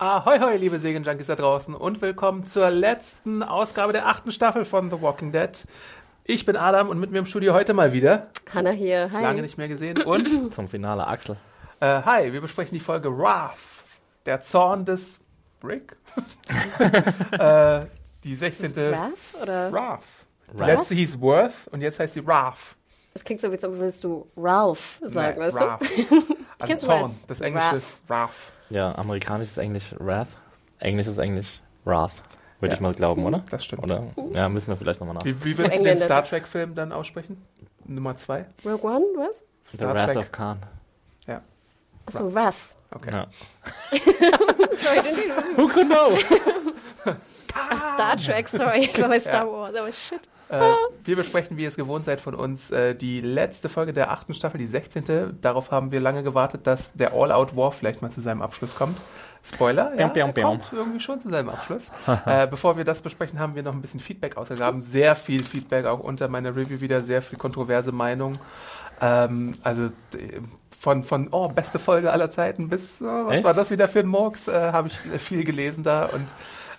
Ahoi, hoi, liebe Serienjunkies da draußen und willkommen zur letzten Ausgabe der achten Staffel von The Walking Dead. Ich bin Adam und mit mir im Studio heute mal wieder. Hanna hier, hi. Lange nicht mehr gesehen. Und Zum Finale Axel. äh, hi, wir besprechen die Folge Wrath, der Zorn des Rick. äh, die 16. Wrath oder? Wrath. Die letzte hieß Worth und jetzt heißt sie Wrath. Das klingt so, als ob willst du Ralph sagen, Nein, weißt Wrath. du? Also Zorn. als Das Englische Wrath? ist Wrath. Ja, amerikanisch ist Englisch Wrath. Englisch ist Englisch Wrath. Würde Ja. ich mal glauben, oder? Das stimmt. Oder? Ja, müssen wir vielleicht nochmal nach. Wie, wie würdest du den. Star Trek-Film dann aussprechen? Nummer zwei? Rogue One, was? The Star Wrath Trek. of Khan. Ja, Achso, Wrath. okay. Ja. Who could know? Ach, Star Trek, sorry. Ich war bei Star Wars, aber shit. Äh, wir besprechen, wie ihr es gewohnt seid von uns, äh, die letzte Folge der achten Staffel, die 16. Darauf haben wir lange gewartet, dass der All-Out War vielleicht mal zu seinem Abschluss kommt. Spoiler, ja, er pium. kommt irgendwie schon zu seinem Abschluss. äh, bevor wir das besprechen, haben wir noch ein bisschen Feedback ausgegraben. Sehr viel Feedback, auch unter meiner Review wieder, sehr viel kontroverse Meinung. Ähm, also von, von, oh, beste Folge aller Zeiten bis, oh, was Echt? war das wieder für ein Murks, äh, habe ich viel gelesen da und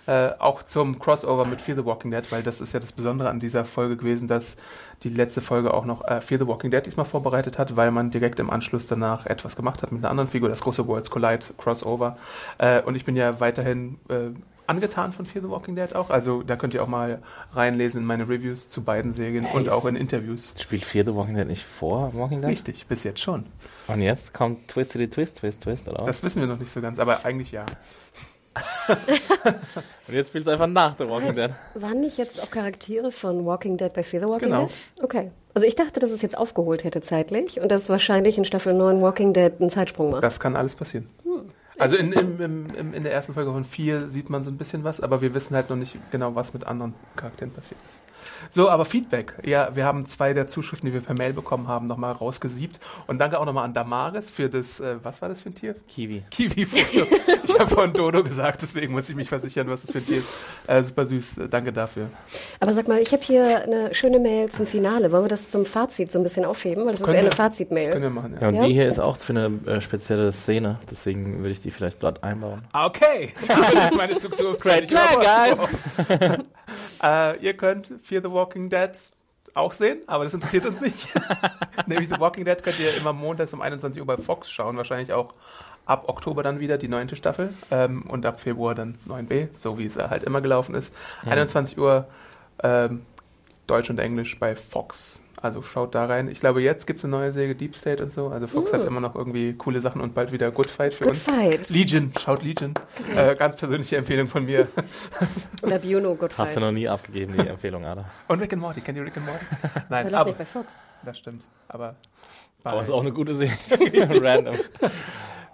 äh, auch zum Crossover mit Fear the Walking Dead, weil das ist ja das Besondere an dieser Folge gewesen, dass die letzte Folge auch noch äh, Fear the Walking Dead diesmal vorbereitet hat, weil man direkt im Anschluss danach etwas gemacht hat mit einer anderen Figur, das große Worlds Collide Crossover. Äh, und ich bin ja weiterhin äh, angetan von Fear the Walking Dead auch. Also da könnt ihr auch mal reinlesen in meine Reviews zu beiden Serien und auch in Interviews. Spielt Fear the Walking Dead nicht vor Walking Dead? Richtig, bis jetzt schon. Und jetzt kommt Twisty Twist, Twist, Twist, oder? Das wissen wir noch nicht so ganz, aber eigentlich ja. Und jetzt spielt es einfach nach The Walking Dead. Waren nicht jetzt auch Charaktere von Walking Dead bei Fear the Walking Genau. Dead? Okay. Also ich dachte, dass es jetzt aufgeholt hätte zeitlich und dass wahrscheinlich in Staffel 9 Walking Dead einen Zeitsprung macht. Das kann alles passieren. Also in, im, im, im, in der ersten Folge von 4 sieht man so ein bisschen was, aber wir wissen halt noch nicht genau, was mit anderen Charakteren passiert ist. So, aber Feedback. Ja, wir haben zwei der Zuschriften, die wir per Mail bekommen haben, nochmal rausgesiebt. Und danke auch nochmal an Damaris für das, äh, was war das für ein Tier? Kiwi. Kiwi-Foto. ich habe von Dodo gesagt, deswegen muss ich mich versichern, was das für ein Tier ist. Äh, super süß, äh, danke dafür. Aber sag mal, ich habe hier eine schöne Mail zum Finale. Wollen wir das zum Fazit so ein bisschen aufheben? Weil das ist Können eher eine. Fazitmail. Können wir machen, Ja, ja. und Ja? die hier ist auch für eine äh, spezielle Szene, deswegen würde ich die vielleicht dort einbauen. Okay, das ist meine Struktur. Great plan, guys. äh, ihr könnt Fear the Walking Dead auch sehen, aber das interessiert uns nicht. Nämlich The Walking Dead könnt ihr immer montags um 21 Uhr bei Fox schauen, wahrscheinlich auch ab Oktober dann wieder die neunte Staffel ähm, und ab Februar dann 9b, so wie es halt immer gelaufen ist. 21 Uhr ähm, Deutsch und Englisch bei Fox. Also schaut da rein. Ich glaube, jetzt gibt es eine neue Serie, Deep State und so. Also Fox hat immer noch irgendwie coole Sachen und bald wieder Good Fight für Good uns. Fight. Legion, schaut Legion. Äh, ganz persönliche Empfehlung von mir. Oder Biono Good Hast du Fight. noch nie abgegeben, die Empfehlung, Ada. Und Rick and Morty. Kennt ihr Rick and Morty? Nein, aber nicht bei Fox. das stimmt. Aber, Aber ist auch eine gute Serie. Random.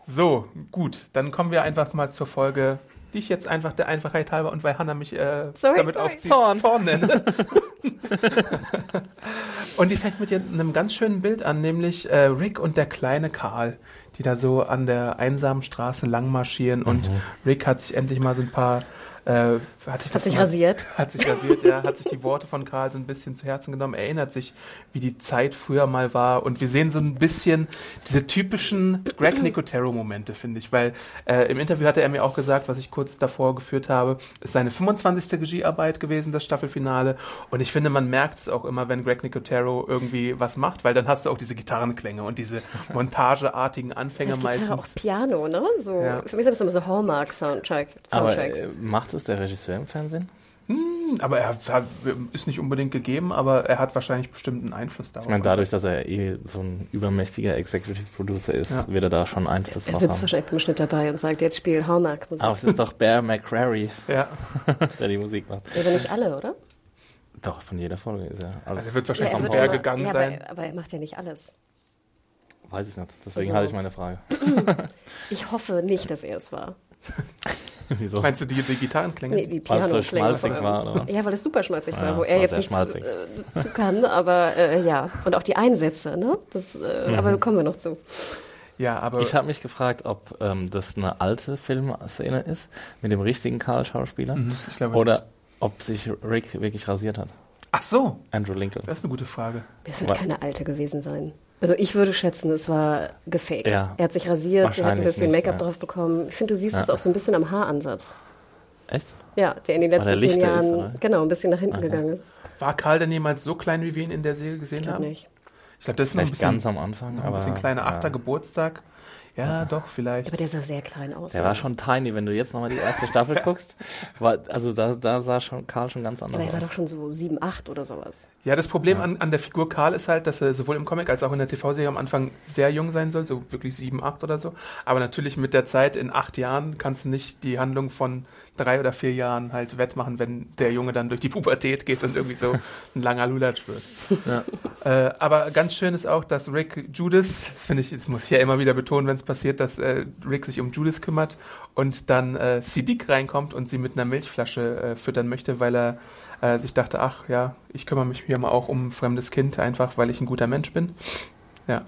so, gut. Dann kommen wir einfach mal zur Folge, die ich jetzt einfach der Einfachheit halber und weil Hannah mich äh, Sorry, damit sorry. aufzieht, Zorn. Zorn nenne. und die fängt mit einem ganz schönen Bild an, nämlich äh, Rick und der kleine Karl, die da so an der einsamen Straße lang marschieren und Rick hat sich endlich mal so ein paar äh, hat sich, Hat das sich mal- rasiert. Hat sich rasiert, ja, hat sich die Worte von Karl so ein bisschen zu Herzen genommen, erinnert sich, wie die Zeit früher mal war. Und wir sehen so ein bisschen diese typischen Greg Nicotero-Momente, finde ich. Weil äh, im Interview hatte er mir auch gesagt, was ich kurz davor geführt habe, ist seine 25. Regiearbeit gewesen, das Staffelfinale. Und ich finde, man merkt es auch immer, wenn Greg Nicotero irgendwie was macht, weil dann hast du auch diese Gitarrenklänge und diese montageartigen Anfänge Das Gitarre meistens. auch Piano, ne? So, Ja. Für mich sind das immer so Hallmark-Soundtrack. Aber äh, macht es der Regisseur im Fernsehen? Aber er hat, ist nicht unbedingt gegeben, aber er hat wahrscheinlich bestimmt einen Einfluss darauf. Ich meine, dadurch, dass er eh so ein übermächtiger Executive Producer ist, Ja. wird er da schon Einfluss er drauf sitzt haben. wahrscheinlich beim Schnitt dabei und sagt, jetzt spiel Hallmark-Musik. Aber es ist doch Bear McCrary, Ja, der die Musik macht. Aber nicht alle, oder? Doch, von jeder Folge ist er. also er wird Ja, wahrscheinlich er vom wird Berg immer- gegangen ja, sein. Aber, aber er macht ja nicht alles. Weiß ich nicht. Deswegen Also- hatte ich meine Frage. Ich hoffe nicht, dass er es war. Wieso? Meinst du die, die Gitarrenklänge? Nee, die es so? Ja, weil es super schmalzig Ja, war, wo er jetzt nicht schmalzig. äh, zu kann, aber äh, ja. Und auch die Einsätze, ne? Das, äh, Aber Mhm. kommen wir noch zu. Ja, aber Ich habe mich gefragt, ob ähm, das eine alte Filmszene ist mit dem richtigen Karl-Schauspieler Mhm, oder ob sich Rick wirklich rasiert hat. Ach so, Andrew Lincoln. das ist eine gute Frage. Es wird Aber- keine alte gewesen sein. Also ich würde schätzen, es war gefaked. Ja. Er hat sich rasiert, er hat ein bisschen Make-up ja. drauf bekommen. Ich finde, du siehst Ja. es auch so ein bisschen am Haaransatz. Echt? Ja, der in den letzten zehn Jahren ist, genau ein bisschen nach hinten Aha. gegangen ist. War Karl denn jemals so klein, wie wir ihn in der Serie gesehen Ich glaube haben? nicht. Ich glaube, das ist noch ein bisschen, ganz am Anfang. noch ein aber, bisschen kleiner. ja. Achter Geburtstag. Ja, doch, vielleicht. Aber der sah sehr klein aus. Der war schon tiny, wenn du jetzt nochmal die erste Staffel guckst. War, also da, da sah schon Karl schon ganz anders Aber er war aus. doch schon so sieben, acht oder sowas. Ja, das Problem Ja. an, an der Figur Karl ist halt, dass er sowohl im Comic als auch in der TV-Serie am Anfang sehr jung sein soll, so wirklich sieben, acht oder so. Aber natürlich mit der Zeit in acht Jahren kannst du nicht die Handlung von drei oder vier Jahren halt wettmachen, wenn der Junge dann durch die Pubertät geht und irgendwie so ein langer Lulatsch wird. Ja. Äh, aber ganz schön ist auch, dass Rick Judith, das finde ich, das muss ich ja immer wieder betonen, wenn es passiert, dass äh, Rick sich um Judith kümmert und dann äh, Siddiq reinkommt und sie mit einer Milchflasche äh, füttern möchte, weil er äh, sich dachte, ach ja, ich kümmere mich hier mal auch um ein fremdes Kind, einfach weil ich ein guter Mensch bin. Ja.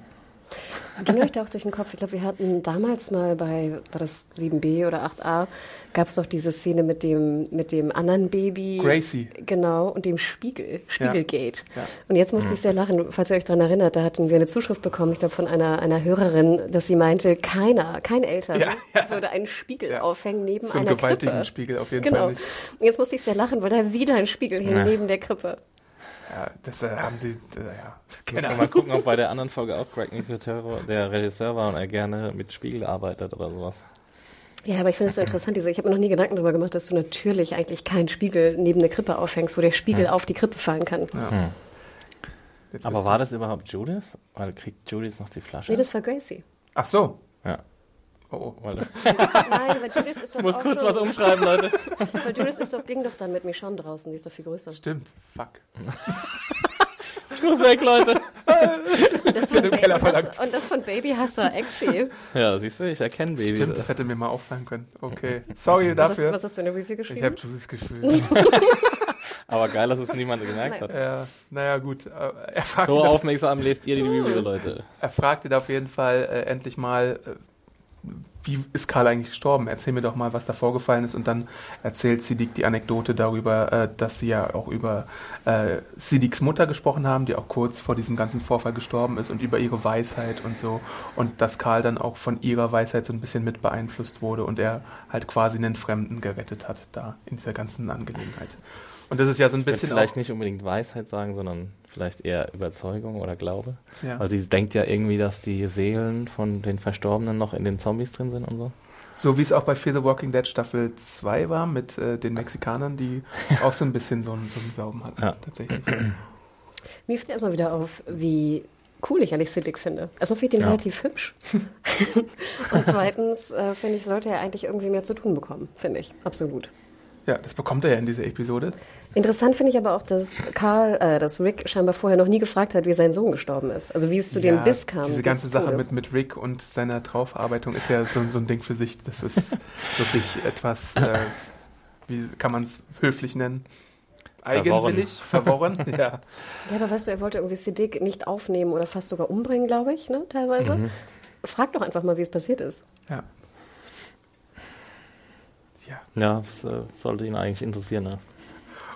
Ging euch da auch durch den Kopf? Ich glaube, wir hatten damals mal bei, war das 7b oder 8a, gab es doch diese Szene mit dem, mit dem anderen Baby. Gracie. Genau, und dem Spiegel, Spiegelgate. Ja. Und jetzt musste ich sehr lachen, falls ihr euch daran erinnert, da hatten wir eine Zuschrift bekommen, ich glaube von einer, einer Hörerin, dass sie meinte, keiner, kein Eltern Ja, ja. würde einen Spiegel Ja. aufhängen neben So einen einer gewaltigen Krippe. Spiegel auf jeden Genau. Fall nicht. Und jetzt musste ich sehr lachen, weil da wieder ein Spiegel hing Ja. neben der Krippe. Ja, das äh, haben sie, äh, ja. Müssen wir mal gucken, ob bei der anderen Folge auch Greg Nicotero der Regisseur war und er gerne mit Spiegel arbeitet oder sowas. Ja, aber ich finde es so interessant, diese, ich habe mir noch nie Gedanken darüber gemacht, dass du natürlich eigentlich keinen Spiegel neben eine Krippe aufhängst, wo der Spiegel auf die Krippe fallen kann. Jetzt Aber bist war das überhaupt Judith? Weil kriegt Judith noch die Flasche? Nee, das war Gracie. Ach so. ja. Oh, oh. Weil, Nein, aber Judith ist doch ich muss auch kurz schon, was umschreiben, Leute. Weil Judith ist doch, ging doch dann mit Michonne draußen, die ist doch viel größer. Stimmt. Fuck. Ich muss weg, Leute. Das von im Keller und, das, und das von Babyhasser Exi. Ja, siehst du, ich erkenne Babys. Stimmt, das hätte mir mal auffallen können. Okay. Sorry Was hast, dafür. was hast du in der Review Ich geschrieben? habe Judith gefühlt. Aber geil, dass es niemand gemerkt hat. Ja, naja, gut. Äh, Er fragt, So aufmerksam lest ihr die Review, Leute. er fragt ihn auf jeden Fall äh, endlich mal, äh, wie ist Karl eigentlich gestorben? Erzähl mir doch mal, was da vorgefallen ist. Und dann erzählt Siddiq die Anekdote darüber, äh, dass sie ja auch über äh, Siddiqs Mutter gesprochen haben, die auch kurz vor diesem ganzen Vorfall gestorben ist und über ihre Weisheit und so. Und dass Karl dann auch von ihrer Weisheit so ein bisschen mit beeinflusst wurde und er halt quasi einen Fremden gerettet hat da in dieser ganzen Angelegenheit. Und das ist ja so ein bisschen vielleicht auch, nicht unbedingt Weisheit sagen, sondern vielleicht eher Überzeugung oder Glaube. ja. Weil sie denkt ja irgendwie, dass die Seelen von den Verstorbenen noch in den Zombies drin sind und so. So wie es auch bei Fear the Walking Dead Staffel 2 war mit äh, den Mexikanern, die auch so ein bisschen so, einen- so einen Glauben hatten, Ja. tatsächlich. Mir fällt erstmal wieder auf, wie cool ich Alex Siddick finde. Also finde ich den Ja. relativ hübsch. Und zweitens, äh, finde ich, sollte er eigentlich irgendwie mehr zu tun bekommen, finde ich. Absolut. Ja, das bekommt er ja in dieser Episode. Interessant finde ich aber auch, dass Karl, äh, dass Rick scheinbar vorher noch nie gefragt hat, wie sein Sohn gestorben ist. Also wie es zu dem Ja, Biss kam. Diese ganze Sache mit, mit Rick und seiner Draufarbeitung ist ja so, so ein Ding für sich. Das ist wirklich etwas, äh, wie kann man es höflich nennen? Eigenwillig, verworren. ja. Ja, aber weißt du, er wollte irgendwie Siddiq nicht aufnehmen oder fast sogar umbringen, glaube ich, ne, teilweise. Mhm. Frag doch einfach mal, wie es passiert ist. ja. Ja. Ja, das äh, sollte ihn eigentlich interessieren. Ne?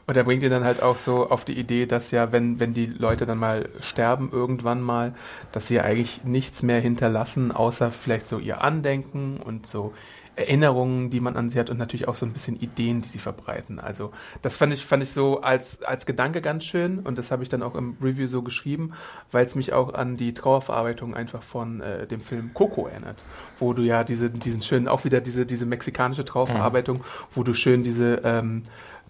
Und er bringt ihn dann halt auch so auf die Idee, dass ja, wenn, wenn die Leute dann mal sterben, irgendwann mal, dass sie ja eigentlich nichts mehr hinterlassen, außer vielleicht so ihr Andenken und so Erinnerungen, die man an sie hat und natürlich auch so ein bisschen Ideen, die sie verbreiten. Also das fand ich, fand ich so als, als Gedanke ganz schön und das habe ich dann auch im Review so geschrieben, weil es mich auch an die Trauerverarbeitung einfach von äh, dem Film Coco erinnert, wo du ja diese, diesen schönen, auch wieder diese, diese mexikanische Trauerverarbeitung, wo du schön diese ähm,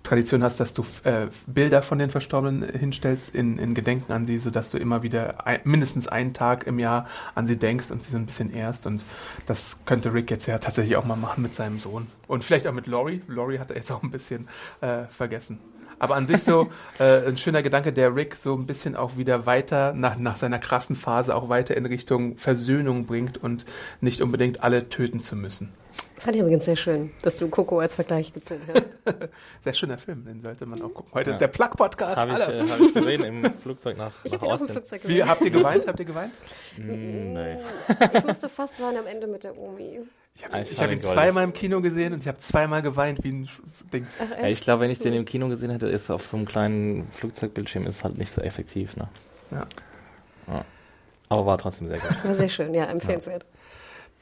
Tradition hast, dass du äh, Bilder von den Verstorbenen hinstellst in, in Gedenken an sie, sodass du immer wieder ein, mindestens einen Tag im Jahr an sie denkst und sie so ein bisschen ehrst. Und das könnte Rick jetzt ja tatsächlich auch mal machen mit seinem Sohn. Und vielleicht auch mit Laurie. Laurie hat er jetzt auch ein bisschen äh, vergessen. Aber an sich so äh, ein schöner Gedanke, der Rick so ein bisschen auch wieder weiter, nach, nach seiner krassen Phase, auch weiter in Richtung Versöhnung bringt und nicht unbedingt alle töten zu müssen. Fand ich übrigens sehr schön, dass du Coco als Vergleich gezogen hast. sehr schöner Film, den sollte man auch gucken. Heute ja. ist der Plug-Podcast. Habe ich, äh, hab ich gesehen im Flugzeug nach, ich nach Austin. Auch im Flugzeug gesehen. Wie, habt ihr geweint? Habt ihr geweint? Mm, nee. Ich musste fast weinen am Ende mit der Omi. Ich habe hab ihn zweimal im Kino gesehen und ich habe zweimal geweint wie ein Ding. Ja, ich glaube, wenn ich den im Kino gesehen hätte, ist auf so einem kleinen Flugzeugbildschirm ist halt nicht so effektiv. Ne? Ja. ja. Aber war trotzdem sehr gut. War sehr schön, ja, empfehlenswert. Ja.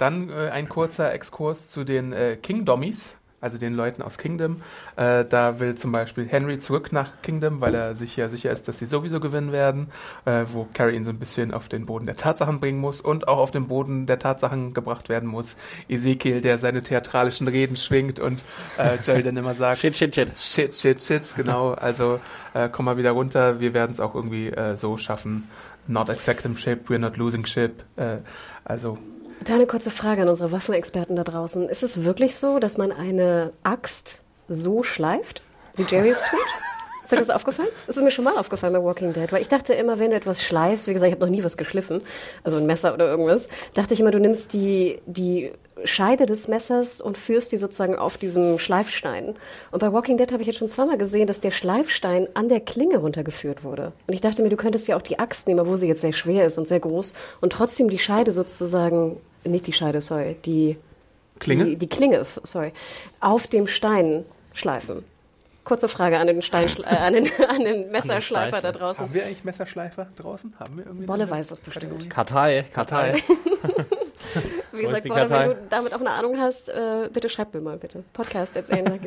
Dann äh, ein kurzer Exkurs zu den äh, Kingdommies also den Leuten aus Kingdom. Äh, da will zum Beispiel Henry zurück nach Kingdom, weil er sich ja sicher ist, dass sie sowieso gewinnen werden, äh, wo Carrie ihn so ein bisschen auf den Boden der Tatsachen bringen muss und auch auf den Boden der Tatsachen gebracht werden muss. Ezekiel, der seine theatralischen Reden schwingt und äh, Jerry dann immer sagt, shit, shit, shit. Shit, shit, shit, genau. Also äh, komm mal wieder runter, wir werden es auch irgendwie äh, so schaffen. Not accepting ship, we're not losing ship. Äh, also da eine kurze Frage an unsere Waffenexperten da draußen. Ist es wirklich so, dass man eine Axt so schleift, wie Jerry es tut? Ist dir das aufgefallen? Das ist mir schon mal aufgefallen bei Walking Dead, weil ich dachte immer, wenn du etwas schleifst, wie gesagt, ich habe noch nie was geschliffen, also ein Messer oder irgendwas, dachte ich immer, du nimmst die, die Scheide des Messers und führst die sozusagen auf diesem Schleifstein. Und bei Walking Dead habe ich jetzt schon zweimal gesehen, dass der Schleifstein an der Klinge runtergeführt wurde. Und ich dachte mir, du könntest ja auch die Axt nehmen, wo sie jetzt sehr schwer ist und sehr groß, und trotzdem die Scheide sozusagen nicht die Scheide, sorry, die Klinge, die, die Klinge, sorry, auf dem Stein schleifen. Kurze Frage an den, Stein, äh, an den, an den Messerschleifer da draußen. Haben wir eigentlich Messerschleifer draußen? Haben wir irgendwie? Bolle weiß das bestimmt. Kartei, Kartei. Wie gesagt, Bolle, wenn du damit auch eine Ahnung hast, äh, bitte schreib mir mal bitte. Podcast erzählen,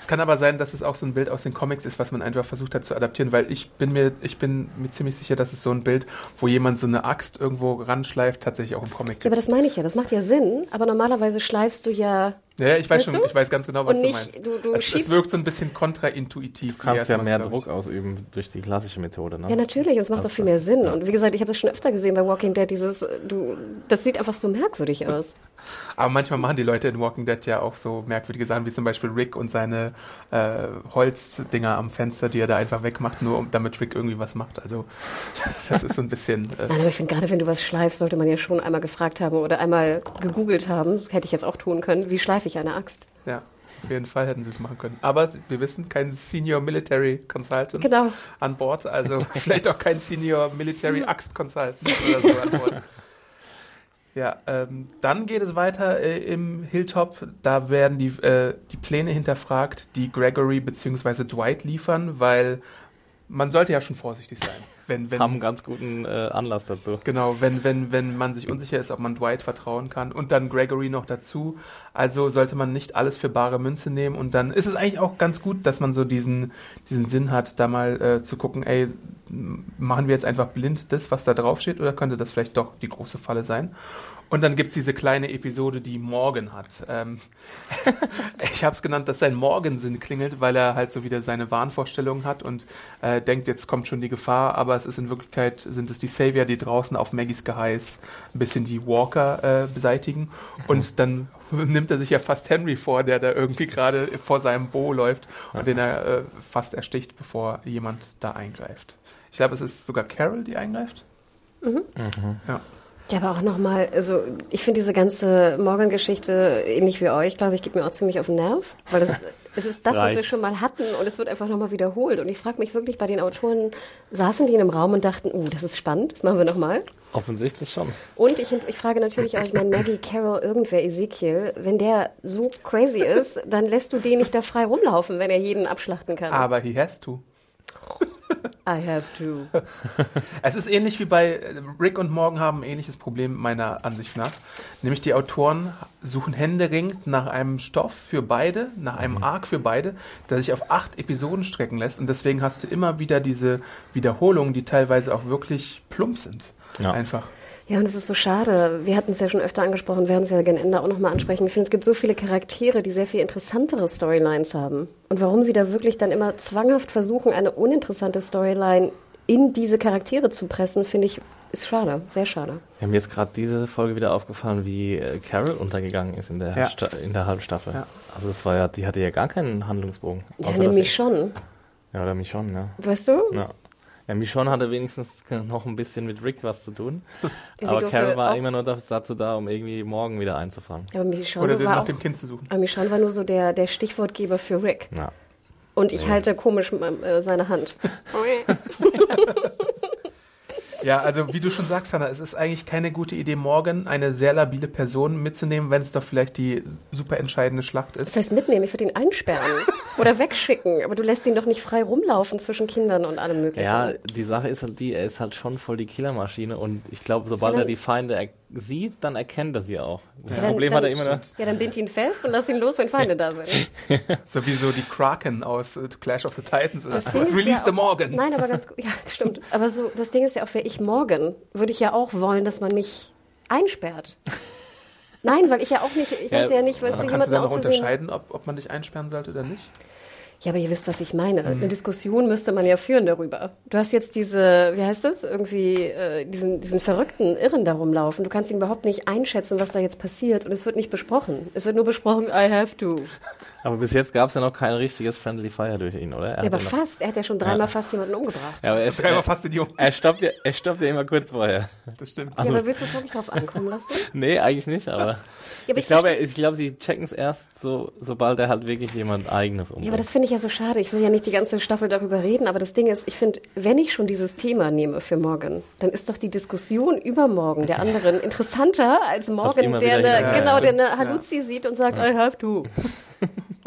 Es kann aber sein, dass es auch so ein Bild aus den Comics ist, was man einfach versucht hat zu adaptieren, weil ich bin mir, ich bin mir ziemlich sicher, dass es so ein Bild, wo jemand so eine Axt irgendwo ranschleift, tatsächlich auch im Comic gibt. Ja, aber das meine ich ja, das macht ja Sinn, aber normalerweise schleifst du ja ja, ich weiß schon, du? ich weiß ganz genau, was nicht, du meinst. Du, du es, es, wirkt so ein bisschen kontraintuitiv. Du kannst ja mehr Druck ausüben durch die klassische Methode, ne? Ja, natürlich, und es macht doch viel mehr Sinn. Ja. Und wie gesagt, ich habe das schon öfter gesehen bei Walking Dead, dieses, du, das sieht einfach so merkwürdig aus. Aber manchmal machen die Leute in Walking Dead ja auch so merkwürdige Sachen, wie zum Beispiel Rick und seine äh, Holzdinger am Fenster, die er da einfach wegmacht, nur um, damit Rick irgendwie was macht. Also das ist so ein bisschen. Äh Nein, aber ich finde, gerade wenn du was schleifst, sollte man ja schon einmal gefragt haben oder einmal gegoogelt haben, das hätte ich jetzt auch tun können, wie schleife ich eine Axt? Ja, auf jeden Fall hätten sie es machen können. Aber wir wissen, kein Senior Military Consultant genau. an Bord, also vielleicht auch kein Senior Military Axt Consultant oder so an Bord. Ja, ähm, dann geht es weiter äh, im Hilltop. Da werden die, äh, die Pläne hinterfragt, die Gregory bzw. Dwight liefern, weil man sollte ja schon vorsichtig sein. Wenn, wenn, haben einen ganz guten äh, Anlass dazu. Genau, wenn, wenn, wenn man sich unsicher ist, ob man Dwight vertrauen kann und dann Gregory noch dazu. Also sollte man nicht alles für bare Münze nehmen und dann ist es eigentlich auch ganz gut, dass man so diesen, diesen Sinn hat, da mal äh, zu gucken, ey, machen wir jetzt einfach blind das, was da draufsteht oder könnte das vielleicht doch die große Falle sein? Und dann gibt's diese kleine Episode, die Morgan hat. Ähm, ich habe es genannt, dass sein Morgensinn klingelt, weil er halt so wieder seine Wahnvorstellungen hat und äh, denkt, jetzt kommt schon die Gefahr, aber es ist in Wirklichkeit, sind es die Savior, die draußen auf Maggies Geheiß ein bisschen die Walker äh, beseitigen. Und dann nimmt er sich ja fast Henry vor, der da irgendwie gerade vor seinem Bo läuft und den er äh, fast ersticht, bevor jemand da eingreift. Ich glaube, es ist sogar Carol, die eingreift. Mhm. Mhm. Ja. Ja, aber auch nochmal, also ich finde diese ganze Morgan-Geschichte ähnlich wie euch, glaube ich, geht mir auch ziemlich auf den Nerv, weil es, es ist das, was wir schon mal hatten und es wird einfach nochmal wiederholt. Und ich frage mich wirklich bei den Autoren, saßen die in einem Raum und dachten, oh, das ist spannend, das machen wir nochmal? Offensichtlich schon. Und ich, ich frage natürlich auch, ich meine, Maggie, Carol, irgendwer, Ezekiel, wenn der so crazy ist, dann lässt du den nicht da frei rumlaufen, wenn er jeden abschlachten kann. Aber he has to. I have to. es ist ähnlich wie bei Rick und Morgan haben ein ähnliches Problem meiner Ansicht nach. Nämlich die Autoren suchen händeringend nach einem Stoff für beide, nach einem mhm. Arc für beide, der sich auf acht Episoden strecken lässt. Und deswegen hast du immer wieder diese Wiederholungen, die teilweise auch wirklich plump sind. Ja. Einfach. Ja, und es ist so schade. Wir hatten es ja schon öfter angesprochen, werden es ja gerne Ende auch nochmal ansprechen. Ich finde, es gibt so viele Charaktere, die sehr viel interessantere Storylines haben. Und warum sie da wirklich dann immer zwanghaft versuchen, eine uninteressante Storyline in diese Charaktere zu pressen, finde ich, ist schade, sehr schade. Wir haben jetzt gerade diese Folge wieder aufgefallen, wie äh, Carol untergegangen ist in der, ja. in der Halbstaffel. Ja. Also das war ja, die hatte ja gar keinen Handlungsbogen. Ja, nämlich schon. Ja, oder Michonne, ja. Weißt du? Ja. Ja, Michonne hatte wenigstens noch ein bisschen mit Rick was zu tun. Aber Carol war immer nur da- dazu da, um irgendwie morgen wieder einzufangen. Aber Oder Michonne den war, nach auch, dem Kind zu suchen. aber Michonne war nur so der, der Stichwortgeber für Rick. Ja. Und ich halte komisch äh, seine Hand. Ja, also wie du schon sagst, Hannah, es ist eigentlich keine gute Idee, morgen eine sehr labile Person mitzunehmen, wenn es doch vielleicht die super entscheidende Schlacht Das ist. heißt mitnehmen, ich würde ihn einsperren oder wegschicken. Aber du lässt ihn doch nicht frei rumlaufen zwischen Kindern und allem möglichen. ja, die Sache ist halt die, er ist halt schon voll die Killermaschine und ich glaube, sobald Ja, er die Feinde er sieht, dann erkennt er sie auch. Das Ja, dann- Problem dann hat er immer noch. Ja, dann bind ihn fest und lass ihn los, wenn Feinde da sind. Sowieso die Kraken aus äh, Clash of the Titans oder Das ist Release ja the Morgan. Nein, aber ganz gut. Ja, stimmt. Aber so, das Ding ist ja auch, wäre ich morgen, würde ich ja auch wollen, dass man mich einsperrt. Nein, weil ich ja auch nicht, ich Ja, möchte ja nicht, weißt Aber du, kannst du jemanden dann noch unterscheiden, ob, ob man dich einsperren sollte oder nicht? Ja, aber ihr wisst, was ich meine. Mhm. Eine Diskussion müsste man ja führen darüber. Du hast jetzt diese, wie heißt das, irgendwie äh, diesen, diesen verrückten Irren da rumlaufen. Du kannst ihn überhaupt nicht einschätzen, was da jetzt passiert. Und es wird nicht besprochen. Es wird nur besprochen, I have to. Aber bis jetzt gab es ja noch kein richtiges Friendly Fire durch ihn, oder? Er Ja, aber ja noch- fast. Er hat ja schon dreimal Ja. fast jemanden umgebracht. Ja, aber er, Dreimal fast den Jungen. er, stoppt ja, er stoppt ja immer kurz vorher. Das stimmt. Ja, aber willst du es wirklich drauf ankommen lassen? Nee, eigentlich nicht, aber. Ja, aber ich, glaube, er- ich glaube, sie checken es erst so, sobald er halt wirklich jemand eigenes umbringt. Ja, aber das finde ich ja so schade. Ich will ja nicht die ganze Staffel darüber reden, aber das Ding ist, ich finde, wenn ich schon dieses Thema nehme für morgen, dann ist doch die Diskussion über morgen der anderen interessanter als morgen, der eine, Ja, genau, der eine Haluzzi sieht und sagt, I have to.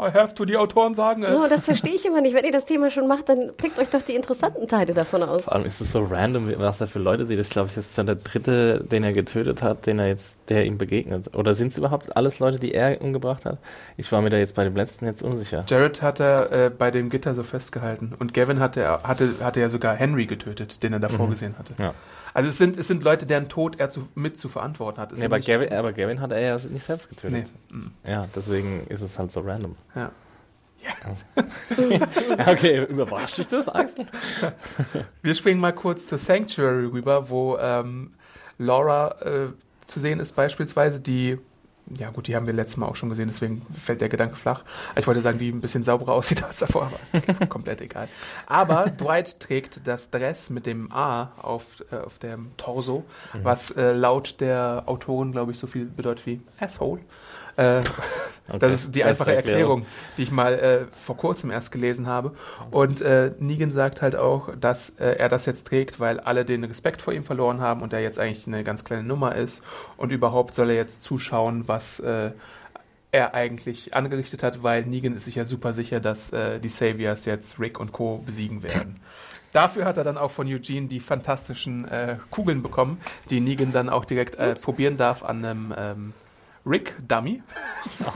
I have to, die Autoren sagen es. No, das verstehe ich immer nicht. Wenn ihr das Thema schon macht, dann pickt euch doch die interessanten Teile davon aus. Vor allem ist es so random, was er für Leute sieht. Das ist, glaube ich, jetzt schon der dritte, den er getötet hat, den er jetzt, der ihm begegnet. Oder sind es überhaupt alles Leute, die er umgebracht hat? Ich war mir da jetzt bei dem letzten jetzt unsicher. Jared hat er äh, bei dem Gitter so festgehalten. Und Gavin hatte, hatte, hatte ja sogar Henry getötet, den er davor gesehen hatte. Ja. Also es sind, es sind Leute, deren Tod er zu, mit zu verantworten hat. Nee, aber, Gavin, aber Gavin hat er ja nicht selbst getötet. Nee. Mm, Ja, deswegen ist es halt so random. Ja. Ja, okay, überrascht dich das eigentlich? Wir springen mal kurz zur Sanctuary rüber, wo ähm, Laura äh, zu sehen ist beispielsweise, die, ja gut, die haben wir letztes Mal auch schon gesehen, deswegen fällt der Gedanke flach. Ich wollte sagen, die ein bisschen sauberer aussieht als davor, aber komplett egal. Aber Dwight trägt das Dress mit dem A auf, äh, auf dem Torso, was äh, laut der Autorin, glaube ich, so viel bedeutet wie Asshole. Äh, Okay, das ist die einfache Erklärung, die ich mal äh, vor kurzem erst gelesen habe. Und äh, Negan sagt halt auch, dass äh, er das jetzt trägt, weil alle den Respekt vor ihm verloren haben und er jetzt eigentlich eine ganz kleine Nummer ist. Und überhaupt soll er jetzt zuschauen, was äh, er eigentlich angerichtet hat, weil Negan ist sich ja super sicher, dass äh, die Saviors jetzt Rick und Co. besiegen werden. Dafür hat er dann auch von Eugene die fantastischen äh, Kugeln bekommen, die Negan dann auch direkt äh, probieren darf an einem ähm, Rick-Dummy.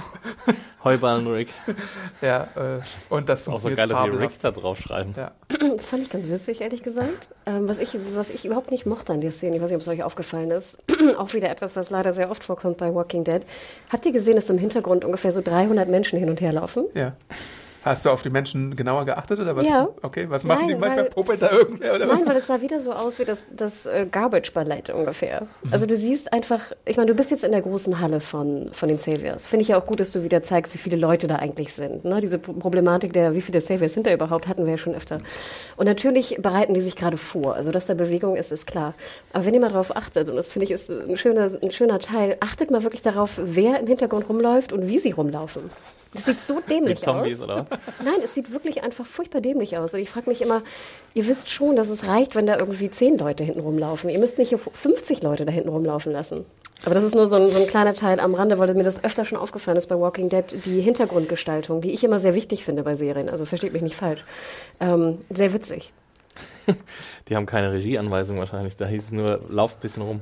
Heuballen Rick. Ja, äh, und das Auch so funktioniert geil, dass sie Rick da draufschreiben. Ja. Das fand ich ganz witzig, ehrlich gesagt. Ähm, was, ich, was ich überhaupt nicht mochte an der Szene, ich weiß nicht, ob es euch aufgefallen ist, auch wieder etwas, was leider sehr oft vorkommt bei Walking Dead. Habt ihr gesehen, dass im Hintergrund ungefähr so 300 Menschen hin und her laufen? ja. Hast du auf die Menschen genauer geachtet oder was? Ja. Okay, was machen Nein, die manchmal? weil- Popelt da irgendwer oder was? Nein, weil es sah wieder so aus wie das, das äh, Garbage-Ballett ungefähr. Also du siehst einfach, ich meine, du bist jetzt in der großen Halle von, von den Saviors. Finde ich ja auch gut, dass du wieder zeigst, wie viele Leute da eigentlich sind. Ne? Diese Pro- Problematik der, wie viele Saviors sind da überhaupt, hatten wir ja schon öfter. Und natürlich bereiten die sich gerade vor. Also, dass da Bewegung ist, ist klar. Aber wenn ihr mal darauf achtet, und das finde ich ist ein schöner, ein schöner Teil, achtet mal wirklich darauf, wer im Hintergrund rumläuft und wie sie rumlaufen. Das sieht so dämlich Zombies, aus. oder? Nein, es sieht wirklich einfach furchtbar dämlich aus. Und ich frage mich immer, ihr wisst schon, dass es reicht, wenn da irgendwie zehn Leute hinten rumlaufen. Ihr müsst nicht 50 Leute da hinten rumlaufen lassen. Aber das ist nur so ein, so ein kleiner Teil am Rande, weil mir das öfter schon aufgefallen ist bei Walking Dead, die Hintergrundgestaltung, die ich immer sehr wichtig finde bei Serien. Also versteht mich nicht falsch. Ähm, sehr witzig. Die haben keine Regieanweisung wahrscheinlich. Da hieß es nur, lauf ein bisschen rum.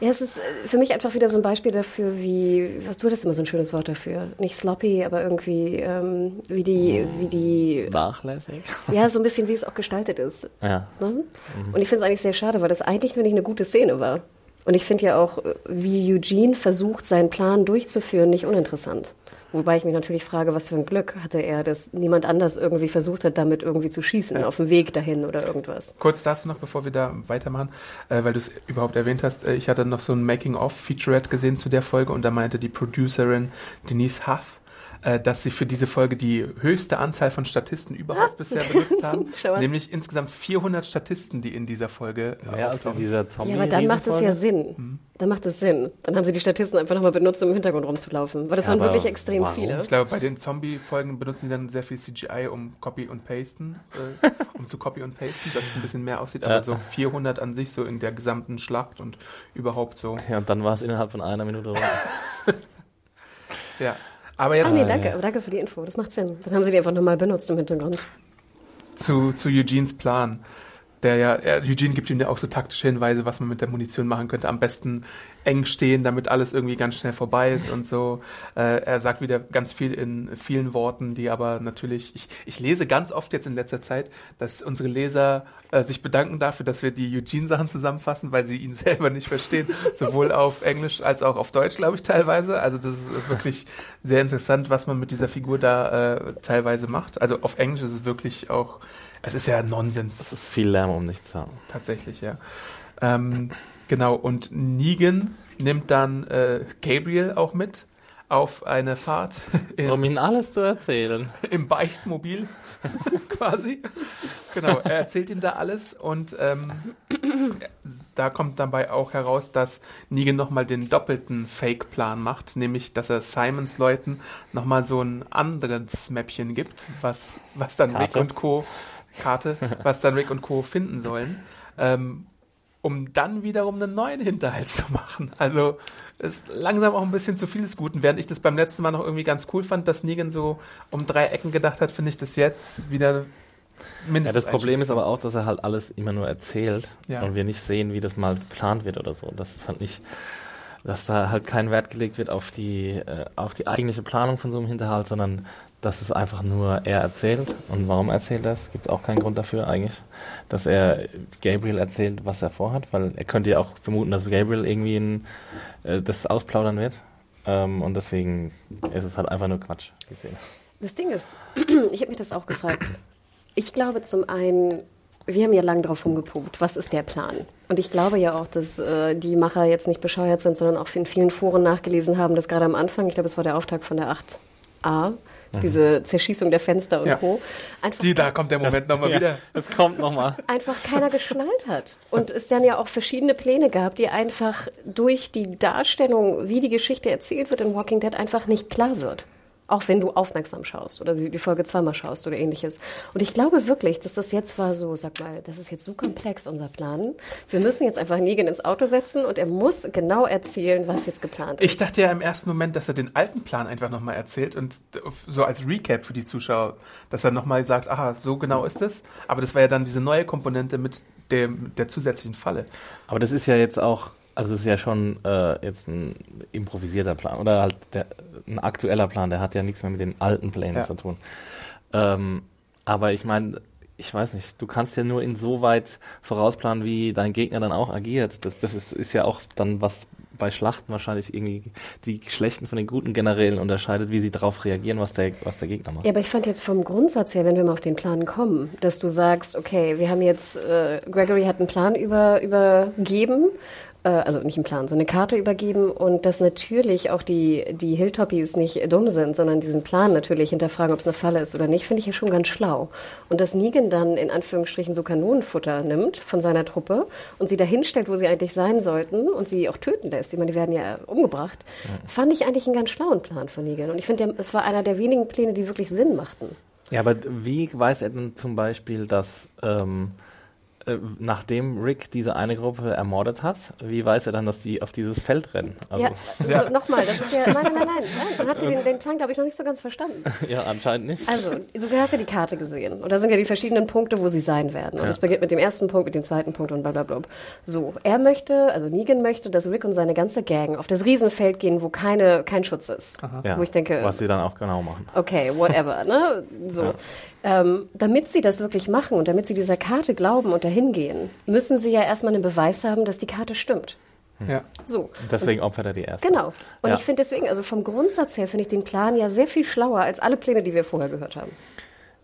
Ja, es ist äh, für mich einfach wieder so ein Beispiel dafür, wie, was du das immer so ein schönes Wort dafür? Nicht sloppy, aber irgendwie, ähm, wie die, wie die, Nachlässig. ja, so ein bisschen wie es auch gestaltet ist. Ja. Ne? Und ich finde es eigentlich sehr schade, weil das eigentlich ich eine gute Szene war. Und ich finde ja auch, äh, wie Eugene versucht, seinen Plan durchzuführen, nicht uninteressant. Wobei ich mich natürlich frage, was für ein Glück hatte er, dass niemand anders irgendwie versucht hat, damit irgendwie zu schießen, auf dem Weg dahin oder irgendwas. Kurz dazu noch, bevor wir da weitermachen, äh, weil du es überhaupt erwähnt hast. Äh, ich hatte noch so ein Making-of-Featurette gesehen zu der Folge und da meinte die Producerin Denise Huff, äh, dass sie für diese Folge die höchste Anzahl von Statisten überhaupt bisher benutzt haben. Nämlich insgesamt 400 Statisten, die in dieser Folge äh, Mehr als in auftauchen. dieser zombie Ja, aber dann macht es ja. Sinn. Dann macht es Sinn. Dann haben sie die Statisten einfach nochmal benutzt, um im Hintergrund rumzulaufen. Weil das Ja, waren wirklich extrem warum? viele. Ich glaube, bei den Zombie-Folgen benutzen die dann sehr viel CGI, um Copy und Pasten, äh, um zu Copy und Pasten, dass es ein bisschen mehr aussieht. Aber Ja. so 400 an sich, so in der gesamten Schlacht und überhaupt so. Ja, und dann war es innerhalb von einer Minute rum. Ja. Aber Ah, jetzt nee, Ah, danke. ja. Aber danke für die Info. Das macht Sinn. Dann haben sie die einfach nochmal benutzt im Hintergrund. zu, zu Eugenes Plan. Der ja, er, Eugene gibt ihm ja auch so taktische Hinweise, was man mit der Munition machen könnte. Am besten eng stehen, damit alles irgendwie ganz schnell vorbei ist und so. Äh, er sagt wieder ganz viel in vielen Worten, die aber natürlich, ich, ich lese ganz oft jetzt in letzter Zeit, dass unsere Leser äh, sich bedanken dafür, dass wir die Eugene-Sachen zusammenfassen, weil sie ihn selber nicht verstehen. Sowohl auf Englisch als auch auf Deutsch, glaube ich, teilweise. Also das ist wirklich sehr interessant, was man mit dieser Figur da äh, teilweise macht. Also auf Englisch ist es wirklich auch, es ist ja Nonsens Das ist viel Lärm, um nichts zu haben. tatsächlich, ja. Ähm, genau, und Negan nimmt dann äh, Gabriel auch mit auf eine Fahrt Um in, ihnen alles zu erzählen. im Beichtmobil quasi. Genau, er erzählt ihm da alles und ähm, da kommt dabei auch heraus, dass Negan nochmal den doppelten Fake-Plan macht, nämlich, dass er Simons Leuten nochmal so ein anderes Mäppchen gibt, was, was dann Rick Karte. und Co. Karte, was dann Rick und Co. finden sollen. Ähm, um dann wiederum einen neuen Hinterhalt zu machen. Also ist langsam auch ein bisschen zu viel des Guten. Während ich das beim letzten Mal noch irgendwie ganz cool fand, dass Negan so um drei Ecken gedacht hat, finde ich das jetzt wieder Ja, mindestens. das Problem ist aber auch, dass er halt alles immer nur erzählt Ja. und wir nicht sehen, wie das mal geplant wird oder so. Das ist halt nicht, dass da halt kein Wert gelegt wird auf die, äh, auf die eigentliche Planung von so einem Hinterhalt, sondern dass es einfach nur er erzählt. Und warum erzählt er das? Gibt es auch keinen Grund dafür eigentlich, dass er Gabriel erzählt, was er vorhat, weil er könnte ja auch vermuten, dass Gabriel irgendwie ein, äh, das ausplaudern wird. Ähm, und deswegen ist es halt einfach nur Quatsch gesehen. Das Ding ist, ich habe mich das auch gefragt. Ich glaube zum einen, wir haben ja lange drauf rumgeprobt, was ist der Plan? Und ich glaube ja auch, dass äh, die Macher jetzt nicht bescheuert sind, sondern auch in vielen Foren nachgelesen haben, dass gerade am Anfang, ich glaube, es war der Auftakt von der 8a, diese Zerschießung der Fenster und Ja. Co. Einfach Die, da kommt der Moment nochmal Ja, wieder. Es kommt nochmal. einfach keiner geschnallt hat. Und es dann ja auch verschiedene Pläne gab, die einfach durch die Darstellung, wie die Geschichte erzählt wird in Walking Dead, einfach nicht klar wird. Auch wenn du aufmerksam schaust oder sie- die Folge zweimal schaust oder ähnliches. Und ich glaube wirklich, dass das jetzt war so, sag mal, das ist jetzt so komplex, unser Plan. Wir müssen jetzt einfach Negan ins Auto setzen und er muss genau erzählen, was jetzt geplant ist. Ich dachte ja im ersten Moment, dass er den alten Plan einfach nochmal erzählt und so als Recap für die Zuschauer, dass er nochmal sagt, aha, so genau ist es. Aber das war ja dann diese neue Komponente mit dem, der zusätzlichen Falle. Aber das ist ja jetzt auch, also das ist ja schon äh, jetzt ein improvisierter Plan oder halt der, ein aktueller Plan, der hat ja nichts mehr mit den alten Plänen Ja. zu tun. Ähm, aber ich meine, ich weiß nicht, du kannst ja nur insoweit vorausplanen, wie dein Gegner dann auch agiert. Das, das ist, ist ja auch dann was bei Schlachten wahrscheinlich irgendwie die Schlechten von den guten Generälen unterscheidet, wie sie darauf reagieren, was der, was der Gegner macht. Ja, aber ich fand jetzt vom Grundsatz her, wenn wir mal auf den Plan kommen, dass du sagst, okay, wir haben jetzt, äh, Gregory hat einen Plan über, übergeben, also nicht einen Plan, sondern eine Karte übergeben und dass natürlich auch die, die Hilltoppies nicht dumm sind, sondern diesen Plan natürlich hinterfragen, ob es eine Falle ist oder nicht, finde ich ja schon ganz schlau. Und dass Negan dann in Anführungsstrichen so Kanonenfutter nimmt von seiner Truppe und sie dahin stellt, wo sie eigentlich sein sollten und sie auch töten lässt, ich meine, die werden ja umgebracht, fand ich eigentlich einen ganz schlauen Plan von Negan. Und ich finde, es war einer der wenigen Pläne, die wirklich Sinn machten. Ja, aber wie weiß er denn zum Beispiel, dass ähm, äh, nachdem Rick diese eine Gruppe ermordet hat, wie weiß er dann, dass die auf dieses Feld rennen? Also, ja, also nochmal, das ist ja, nein, nein, nein, nein, nein man hat den, den Plan, glaube ich, noch nicht so ganz verstanden. ja, anscheinend nicht. Also, du hast ja die Karte gesehen und da sind ja die verschiedenen Punkte, wo sie sein werden. Und Ja. es beginnt mit dem ersten Punkt, mit dem zweiten Punkt und blablabla. So, er möchte, also Negan möchte, dass Rick und seine ganze Gang auf das Riesenfeld gehen, wo keine, kein Schutz ist. ja, Wo ich denke, was sie dann auch genau machen. okay, whatever, ne? So. Ja. Ähm, damit sie das wirklich machen und damit sie dieser Karte glauben und dahin gehen, müssen sie ja erstmal einen Beweis haben, dass die Karte stimmt. Ja. So. Deswegen opfert er die erste. Genau. Und Ja. ich finde deswegen, also vom Grundsatz her finde ich den Plan ja sehr viel schlauer als alle Pläne, die wir vorher gehört haben.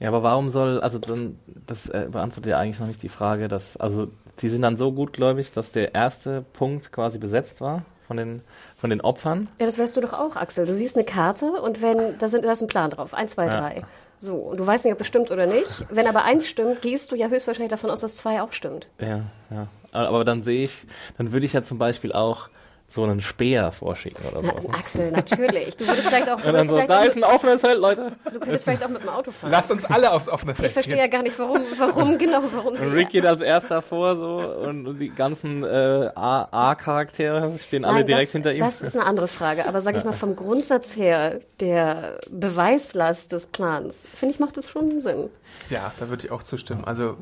Ja, aber warum soll, also dann, das äh, beantwortet ja eigentlich noch nicht die Frage, dass, also sie sind dann so gutgläubig, dass der erste Punkt quasi besetzt war von den, von den Opfern. Ja, das wärst du doch auch, Axel. Du siehst eine Karte und wenn, da, sind, da ist ein Plan drauf. Eins, zwei, Ja. drei. So, und du weißt nicht, ob es stimmt oder nicht. Wenn aber eins stimmt, gehst du ja höchstwahrscheinlich davon aus, dass zwei auch stimmt. Ja, ja. Aber aber dann sehe ich, dann würde ich ja zum Beispiel auch so einen Speer vorschicken oder Na, so. Axel, natürlich. Du würdest vielleicht auch, du dann würdest so, vielleicht da ist ein offenes Feld, Leute. du könntest vielleicht auch mit dem Auto fahren. Lasst uns alle aufs offene Feld ich verstehe gehen. ja gar nicht, warum, warum genau, warum sie. Und Rick geht als erster vor so und die ganzen äh, A- A-Charaktere stehen alle Nein, direkt das, hinter ihm. Das ist eine andere Frage. Aber sage ich mal, vom Grundsatz her der Beweislast des Plans, finde ich, macht es schon Sinn. Ja, da würde ich auch zustimmen. Also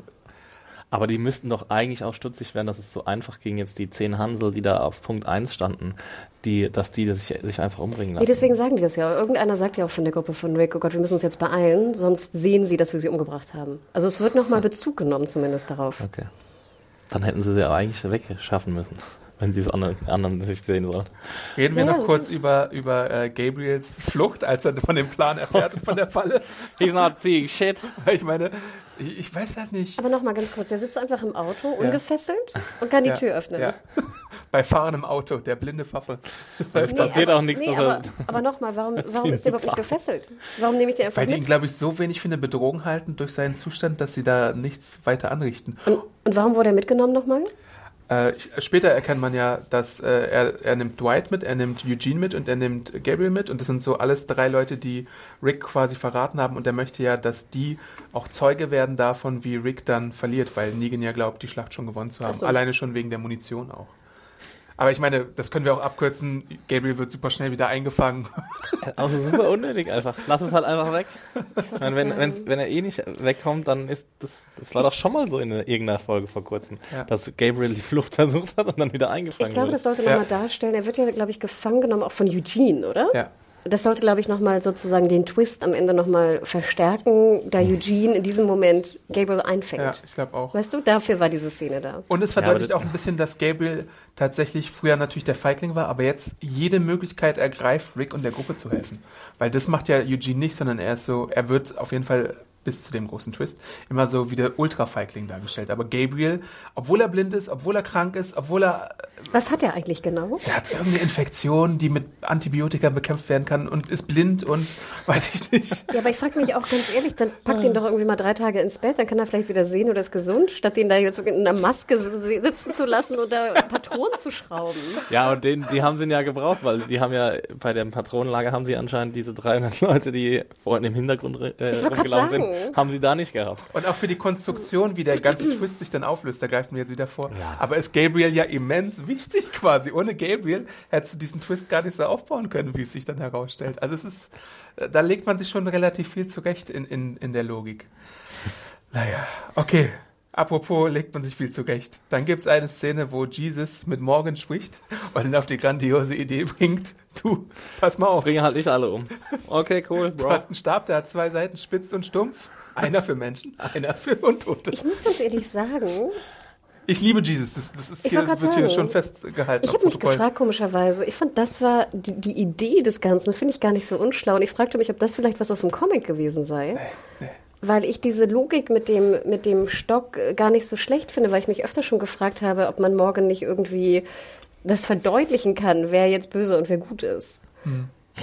Aber die müssten doch eigentlich auch stutzig werden, dass es so einfach ging, jetzt die zehn Hansel, die da auf Punkt 1 standen, die, dass die sich, sich einfach umbringen Nee, lassen. deswegen sagen die das ja. Irgendeiner sagt ja auch von der Gruppe von Rick, oh Gott, wir müssen uns jetzt beeilen, sonst sehen sie, dass wir sie umgebracht haben. Also es wird nochmal Bezug genommen zumindest darauf. Okay. Dann hätten sie sie ja eigentlich wegschaffen müssen, wenn sie es anderen, anderen sich sehen sollen. reden wir Ja, noch ja. kurz über, über äh, Gabriels Flucht, als er von dem Plan erfährt und von der Falle. He's not seeing shit. Weil ich meine, ich, ich weiß halt nicht. Aber nochmal ganz kurz, der sitzt einfach im Auto, ungefesselt und kann die Ja, Tür öffnen. Ja. Bei fahrendem Auto, der blinde Pfaffe. Nee, passiert aber, auch nichts, Nee, er- aber, aber nochmal, warum, warum ist der überhaupt nicht gefesselt? Warum nehme ich den einfach Weil die ihn, mit? glaube ich, so wenig für eine Bedrohung halten durch seinen Zustand, dass sie da nichts weiter anrichten. Und, und warum wurde er mitgenommen nochmal? Äh, später erkennt man ja, dass äh, er, er nimmt Dwight mit, er nimmt Eugene mit und er nimmt Gabriel mit. Und das sind so alles drei Leute, die Rick quasi verraten haben. Und er möchte ja, dass die auch Zeuge werden davon, wie Rick dann verliert, weil Negan ja glaubt, die Schlacht schon gewonnen zu haben. So. Alleine schon wegen der Munition auch. Aber ich meine, das können wir auch abkürzen. Gabriel wird super schnell wieder eingefangen. Also super unnötig einfach. Lass es halt einfach weg. Ich meine, wenn, wenn, wenn er eh nicht wegkommt, dann ist das, das war doch schon mal so in irgendeiner Folge vor kurzem, Ja. dass Gabriel die Flucht versucht hat und dann wieder eingefangen Ich glaube, wurde. das sollte Ja. nochmal darstellen. Er wird ja, glaube ich, gefangen genommen, auch von Eugene, oder? Ja. Das sollte, glaube ich, nochmal sozusagen den Twist am Ende nochmal verstärken, da Eugene in diesem Moment Gabriel einfängt. Ja, ich glaube auch. Weißt du, dafür war diese Szene da. Und es Ja, verdeutlicht aber auch ein bisschen, dass Gabriel tatsächlich früher natürlich der Feigling war, aber jetzt jede Möglichkeit ergreift, Rick und der Gruppe zu helfen. Weil das macht ja Eugene nicht, sondern er ist so, er wird auf jeden Fall bis zu dem großen Twist immer so wie der Ultra-Feigling dargestellt. Aber Gabriel, obwohl er blind ist, obwohl er krank ist, obwohl er, Was hat er eigentlich genau? er hat irgendeine Infektion, die mit Antibiotika bekämpft werden kann und ist blind und weiß ich nicht. Ja, aber ich frage mich auch ganz ehrlich, dann packt ihn doch irgendwie mal drei Tage ins Bett, dann kann er vielleicht wieder sehen oder ist gesund, statt ihn da jetzt so in einer Maske sitzen zu lassen oder Patronen zu schrauben. Ja, und den, die haben sie ja gebraucht, weil die haben ja bei dem Patronenlager haben sie anscheinend diese 300 Leute, die vorhin im Hintergrund äh, rumgelaufen sind. Haben sie da nicht gehabt. Und auch für die Konstruktion, wie der ganze Twist sich dann auflöst, da greifen wir jetzt wieder vor. Aber ist Gabriel ja immens wichtig quasi. Ohne Gabriel hättest du diesen Twist gar nicht so aufbauen können, wie es sich dann herausstellt. Also es ist, da legt man sich schon relativ viel zurecht in, in, in der Logik. Naja, okay. Apropos legt man sich viel zurecht. Dann gibt es eine Szene, wo Jesus mit Morgan spricht und ihn auf die grandiose Idee bringt, du, pass mal auf, Bringen halt nicht alle um. Okay, cool, du Bro. hast einen Stab, der hat zwei Seiten, spitz und stumpf. Einer für Menschen, einer für Untote. Ich muss ganz ehrlich sagen, Ich liebe Jesus. Das, das ist Ich hier, wird hier sagen, schon festgehalten. ich habe mich gefragt, komischerweise, ich fand, das war die, die Idee des Ganzen, finde ich gar nicht so unschlau. Und ich fragte mich, ob das vielleicht was aus dem Comic gewesen sei. Weil ich diese Logik mit dem, mit dem Stock äh, gar nicht so schlecht finde, weil ich mich öfter schon gefragt habe, ob man morgen nicht irgendwie das verdeutlichen kann, wer jetzt böse und wer gut ist.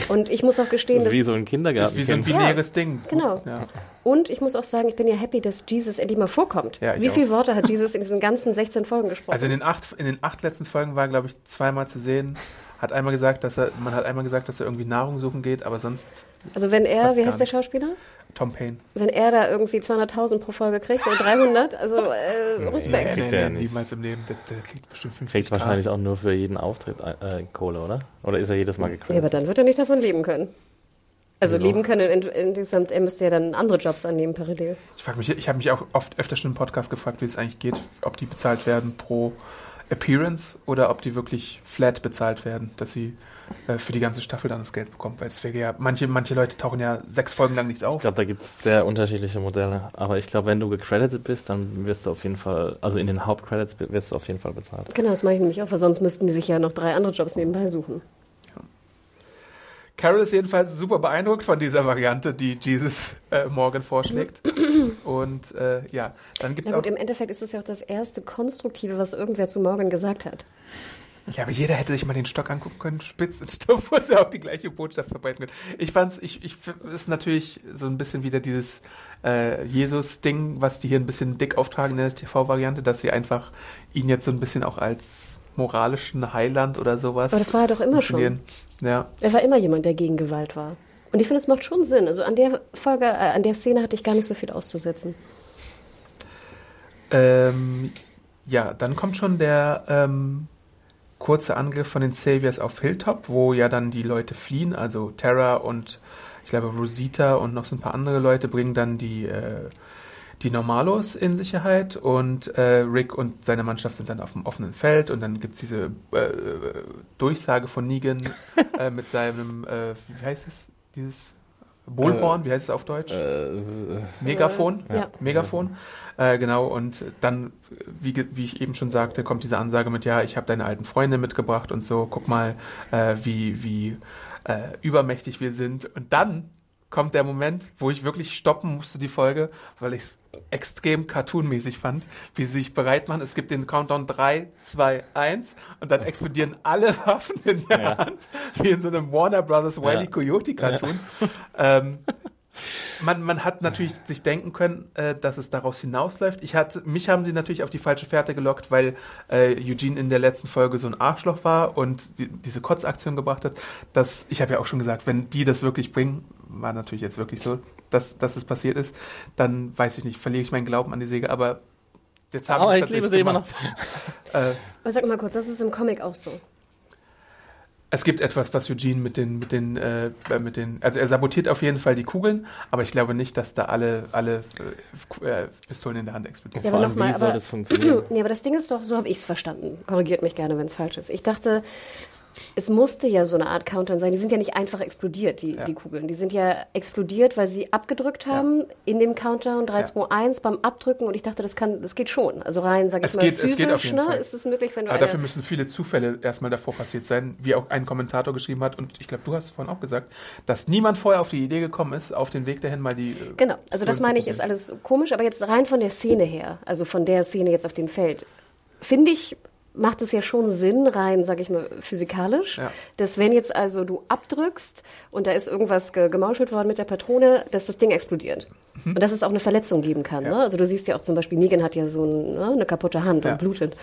Und ich muss auch gestehen, Das ist wie dass so ein Kindergarten. Das ist wie so ein binäres Ding. Genau. Ja. Und ich muss auch sagen, ich bin ja happy, dass Jesus endlich mal vorkommt. Ja, Wie viele Worte hat Jesus in diesen ganzen 16 Folgen gesprochen? Also in den acht, in den acht letzten Folgen war, glaube ich, zweimal zu sehen. Hat einmal gesagt, dass er, man hat einmal gesagt, dass er irgendwie Nahrung suchen geht, aber sonst Also wenn er, wie heißt der. Schauspieler? Tom Payne. Wenn er da irgendwie 200.000 pro Folge kriegt oder 300, also äh, Respekt. kriegt er ja nicht. niemals im Leben. Der, der kriegt bestimmt 50 Kriegt wahrscheinlich auch nur für jeden Auftritt äh, Kohle, oder? Oder ist er jedes Mal Ja, gecredited? aber dann wird er nicht davon leben können. Also Wieso? leben können in- insgesamt, er müsste ja dann andere Jobs annehmen parallel. Ich frage mich, ich habe mich auch oft öfter schon im Podcast gefragt, wie es eigentlich geht, ob die bezahlt werden pro Appearance oder ob die wirklich flat bezahlt werden, dass sie äh, für die ganze Staffel dann das Geld bekommen. Weil es wäre ja, manche, manche Leute tauchen ja sechs Folgen lang nichts Ich auf. glaube, da gibt es sehr unterschiedliche Modelle. Aber ich glaube, wenn du gecredited bist, dann wirst du auf jeden Fall, also in den Hauptcredits wirst du auf jeden Fall bezahlt. Genau, das meine ich nämlich auch, weil sonst müssten die sich ja noch drei andere Jobs nebenbei suchen. Carol ist jedenfalls super beeindruckt von dieser Variante, die Jesus äh, Morgan vorschlägt. Und äh, ja, dann gibt es auch. gut, im Endeffekt ist es ja auch das erste Konstruktive, was irgendwer zu Morgan gesagt hat. Ja, aber jeder hätte sich mal den Stock angucken können, spitz und stumpf und auch die gleiche Botschaft verbreiten können. Ich fand's, ich, ich, ist natürlich so ein bisschen wieder dieses äh, Jesus-Ding, was die hier ein bisschen dick auftragen in der TV-Variante, dass sie einfach ihn jetzt so ein bisschen auch als moralischen Heiland oder sowas. Aber das war er doch immer schon. Ja. Er war immer jemand, der gegen Gewalt war. Und ich finde, es macht schon Sinn. Also an der Folge, äh, an der Szene hatte ich gar nicht so viel auszusetzen. Ähm, ja, dann kommt schon der ähm, kurze Angriff von den Saviors auf Hilltop, wo ja dann die Leute fliehen. Also Terra und ich glaube Rosita und noch so ein paar andere Leute bringen dann die, äh, die Normalos in Sicherheit und äh, Rick und seine Mannschaft sind dann auf dem offenen Feld und dann gibt es diese äh, Durchsage von Negan äh, mit seinem, äh, wie heißt es, dieses Bullhorn, wie heißt es auf Deutsch? Äh, Megafon. Ja. Megafon. Äh, genau, und dann, wie, ge- wie ich eben schon sagte, kommt diese Ansage mit, ja, ich habe deine alten Freunde mitgebracht und so, guck mal, äh, wie, wie äh, übermächtig wir sind. Und dann kommt der Moment, wo ich wirklich stoppen musste, die Folge, weil ich es extrem cartoonmäßig fand, wie sie sich bereit machen. Es gibt den Countdown 3, 2, 1 und dann explodieren alle Waffen in der Ja. Hand, wie in so einem Warner Brothers Wile E. Ja. Coyote Cartoon. Ähm, man, man hat natürlich sich denken können, äh, dass es daraus hinausläuft. Ich hatte, mich haben sie natürlich auf die falsche Fährte gelockt, weil äh, Eugene in der letzten Folge so ein Arschloch war und die, diese Kotzaktion gebracht hat. Dass, ich habe ja auch schon gesagt, wenn die das wirklich bringen, war natürlich jetzt wirklich so, dass, dass es passiert ist, dann weiß ich nicht, verliere ich meinen Glauben an die Säge, aber jetzt haben aber sie ich es liebe tatsächlich sie immer noch. Äh, Aber sag mal kurz, das ist im Comic auch so. Es gibt etwas, was Eugene mit den, mit den, äh, mit den, also er sabotiert auf jeden Fall die Kugeln, aber ich glaube nicht, dass da alle, alle äh, äh, Pistolen in der Hand explodieren. Ja, Vor aber allem, noch mal, wie soll aber- das funktionieren? Nee, aber das Ding ist doch, so habe ich es verstanden. Korrigiert mich gerne, wenn es falsch ist. Ich dachte, es musste ja so eine Art Countdown sein. Die sind ja nicht einfach explodiert, die, Ja. die Kugeln. Die sind ja explodiert, weil sie abgedrückt haben in dem Countdown 3, Ja. 2, 1 beim Abdrücken. Und ich dachte, das kann, das geht schon. Also rein, sag ich Es mal, geht- es physisch, geht auf jeden ne, ist es möglich, wenn du Aber dafür müssen viele Zufälle erstmal davor passiert sein, wie auch ein Kommentator geschrieben hat, und ich glaube, du hast es vorhin auch gesagt, dass niemand vorher auf die Idee gekommen ist, auf den Weg dahin mal die. äh, Genau, also das meine ich, ist alles komisch, aber jetzt rein von der Szene her, also von der Szene jetzt auf dem Feld, finde ich, macht es ja schon Sinn, rein, sag ich mal, physikalisch, Ja. dass wenn jetzt also du abdrückst und da ist irgendwas ge gemauschelt worden mit der Patrone, dass das Ding explodiert. Und dass es auch eine Verletzung geben kann. Mhm. Ja. Ne? Also du siehst ja auch zum Beispiel, Negan hat ja so ein, ne, eine kaputte Hand Ja. und blutet.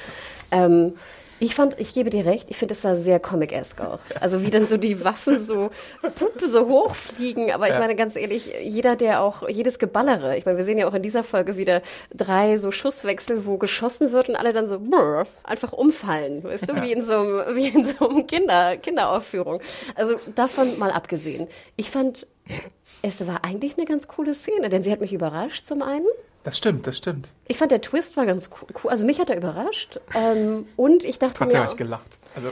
Ähm, ich fand, ich gebe dir recht, ich finde es sah sehr comic-esque auch. Also wie dann so die Waffen so, pup, so hochfliegen. Aber ich Ja. meine ganz ehrlich, jeder, der auch, jedes Geballere, ich meine, wir sehen ja auch in dieser Folge wieder drei so Schusswechsel, wo geschossen wird und alle dann so brr, einfach umfallen. Weißt du, wie in so einem, wie in so einem Kinder, Kinderaufführung. Also davon mal abgesehen. Ich fand, es war eigentlich eine ganz coole Szene, denn sie hat mich überrascht zum einen. Das stimmt, das stimmt. Ich fand, der Twist war ganz co- cool. Also mich hat er überrascht. Ähm, und ich dachte Trotzdem mir, habe ich gelacht. Also,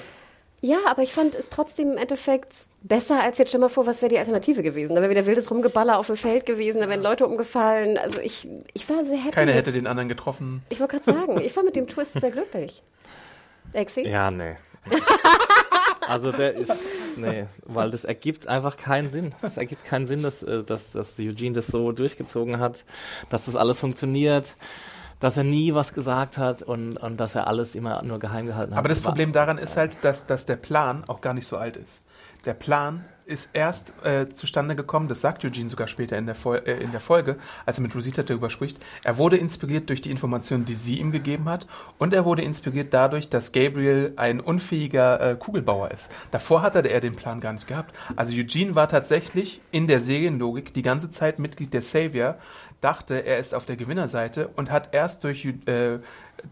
ja, aber ich fand es trotzdem im Endeffekt besser als jetzt stell mal vor, was wäre die Alternative gewesen? Da wäre wieder wildes Rumgeballer auf dem Feld gewesen, da wären Leute umgefallen. Also ich, ich war sehr happy. keiner hätte den anderen getroffen. Ich wollte gerade sagen, ich war mit dem Twist sehr glücklich. Exi? Ja, nee. Also der ist, nee, weil das ergibt einfach keinen Sinn. Es ergibt keinen Sinn, dass, äh, dass, dass Eugene das so durchgezogen hat, dass das alles funktioniert, dass er nie was gesagt hat und, und dass er alles immer nur geheim gehalten hat. Aber das Problem daran ist halt, dass, dass der Plan auch gar nicht so alt ist. Der Plan ist erst äh, zustande gekommen, das sagt Eugene sogar später in der, Fol äh, in der Folge, als er mit Rosita darüber spricht. Er wurde inspiriert durch die Informationen, die sie ihm gegeben hat und er wurde inspiriert dadurch, dass Gabriel ein unfähiger äh, Kugelbauer ist. Davor hatte er den Plan gar nicht gehabt. Also Eugene war tatsächlich in der Serienlogik die ganze Zeit Mitglied der Savior, dachte, er ist auf der Gewinnerseite und hat erst durch äh,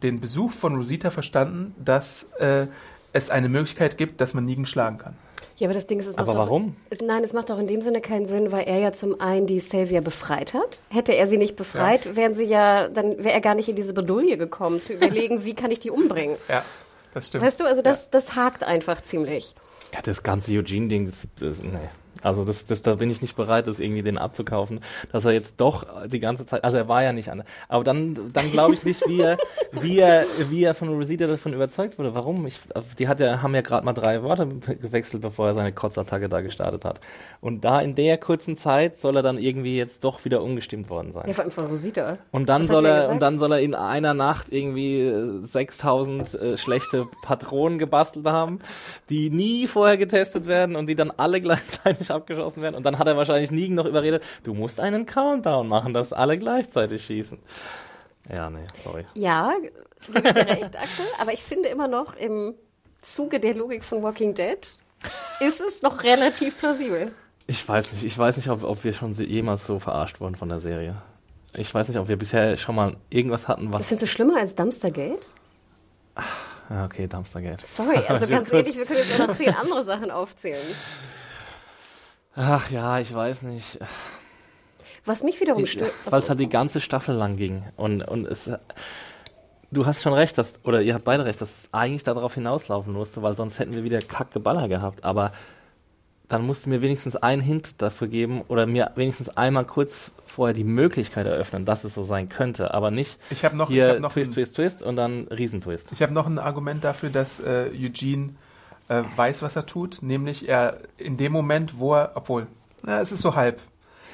den Besuch von Rosita verstanden, dass äh, es eine Möglichkeit gibt, dass man Negan schlagen kann. Ja, aber das Ding ist, es macht Aber doch, warum? Es, nein, es macht doch in dem Sinne keinen Sinn, weil er ja zum einen die Savior befreit hat. Hätte er sie nicht befreit, wären sie ja, dann wäre er gar nicht in diese Bredouille gekommen, zu überlegen, wie kann ich die umbringen. Ja, das stimmt. Weißt du, also das, das hakt einfach ziemlich. Ja, das ganze Eugene-Ding, das, das, nee. Also das, das, da bin ich nicht bereit, das irgendwie den abzukaufen, dass er jetzt doch die ganze Zeit, also er war ja nicht an, aber dann, dann glaube ich nicht, wie er, wie er, wie er von Rosita davon überzeugt wurde. Warum? Ich, die hat ja, haben ja gerade mal drei Worte gewechselt, bevor er seine Kotzattacke da gestartet hat. Und da in der kurzen Zeit soll er dann irgendwie jetzt doch wieder umgestimmt worden sein. Ja, vor allem von Rosita. Und dann Was soll er, gesagt? und dann soll er in einer Nacht irgendwie äh, 6000 äh, schlechte Patronen gebastelt haben, die nie vorher getestet werden und die dann alle gleichzeitig abgeschossen werden. Und dann hat er wahrscheinlich Negan noch überredet, du musst einen Countdown machen, dass alle gleichzeitig schießen. Ja, nee, sorry. Ja, gebe ich dir recht, Axel. Aber ich finde immer noch im Zuge der Logik von Walking Dead ist es noch relativ plausibel. Ich weiß nicht, ich weiß nicht, ob, ob wir schon jemals so verarscht wurden von der Serie. Ich weiß nicht, ob wir bisher schon mal irgendwas hatten, Das was. findest du schlimmer als Dumpstergate? Ja, okay, Dumpstergate. Sorry, also ganz ehrlich, wir können jetzt auch noch zehn andere Sachen aufzählen. Ach ja, ich weiß nicht. Was mich wiederum stört. Weil es halt die ganze Staffel lang ging. Und, und es. Du hast schon recht, dass, oder ihr habt beide recht, dass es eigentlich darauf hinauslaufen musste, weil sonst hätten wir wieder Kackgeballer gehabt. Aber dann musst du mir wenigstens einen Hint dafür geben oder mir wenigstens einmal kurz vorher die Möglichkeit eröffnen, dass es so sein könnte. Aber nicht Ich habe noch, ich hier hab noch, Twist, Twist, Twist und dann Riesentwist. ich hab noch ein Argument dafür, dass äh, Eugene äh, weiß, was er tut. Nämlich er in dem Moment, wo er, obwohl, na, es ist so halb.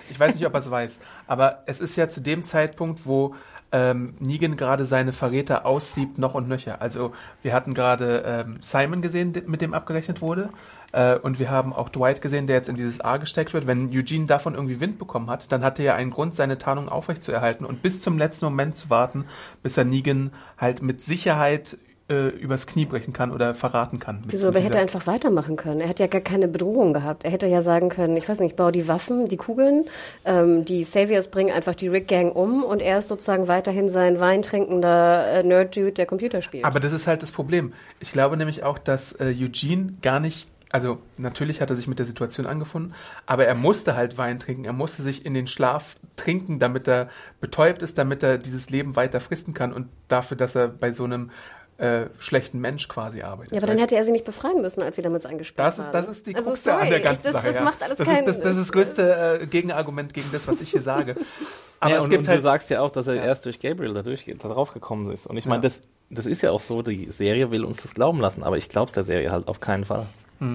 Ich weiß nicht, ob er es weiß. Aber es ist ja zu dem Zeitpunkt, wo ähm, Negan gerade seine Verräter aussiebt, noch und nöcher. Also wir hatten gerade ähm, Simon gesehen, mit dem abgerechnet wurde. Äh, und wir haben auch Dwight gesehen, der jetzt in dieses A gesteckt wird. Wenn Eugene davon irgendwie Wind bekommen hat, dann hatte er einen Grund, seine Tarnung aufrechtzuerhalten und bis zum letzten Moment zu warten, bis er Negan halt mit Sicherheit äh, übers Knie brechen kann oder verraten kann. Wieso, aber er hätte einfach weitermachen können. Er hat ja gar keine Bedrohung gehabt. Er hätte ja sagen können, ich weiß nicht, ich baue die Waffen, die Kugeln, ähm, die Saviors bringen einfach die Rick-Gang um und er ist sozusagen weiterhin sein weintrinkender äh, Nerd-Dude, der Computer spielt. Aber das ist halt das Problem. Ich glaube nämlich auch, dass äh, Eugene gar nicht, also natürlich hat er sich mit der Situation angefunden, aber er musste halt Wein trinken, er musste sich in den Schlaf trinken, damit er betäubt ist, damit er dieses Leben weiter fristen kann und dafür, dass er bei so einem äh, schlechten Mensch quasi arbeitet. ja, aber dann hätte er sie nicht befreien müssen, als sie damals eingesperrt Das ist, das ist die also, Krux an der ich- ganzen das, Sache. Das ja. macht alles das, keinen ist, das, das ist das größte äh, Gegenargument gegen das, was ich hier sage. Aber Ja, es und, gibt und halt du sagst ja auch, dass er Ja. erst durch Gabriel da, durchgeht, da drauf gekommen ist. Und ich meine, Ja. das, das ist ja auch so, die Serie will uns das glauben lassen, aber ich glaube es der Serie halt auf keinen Fall. Aber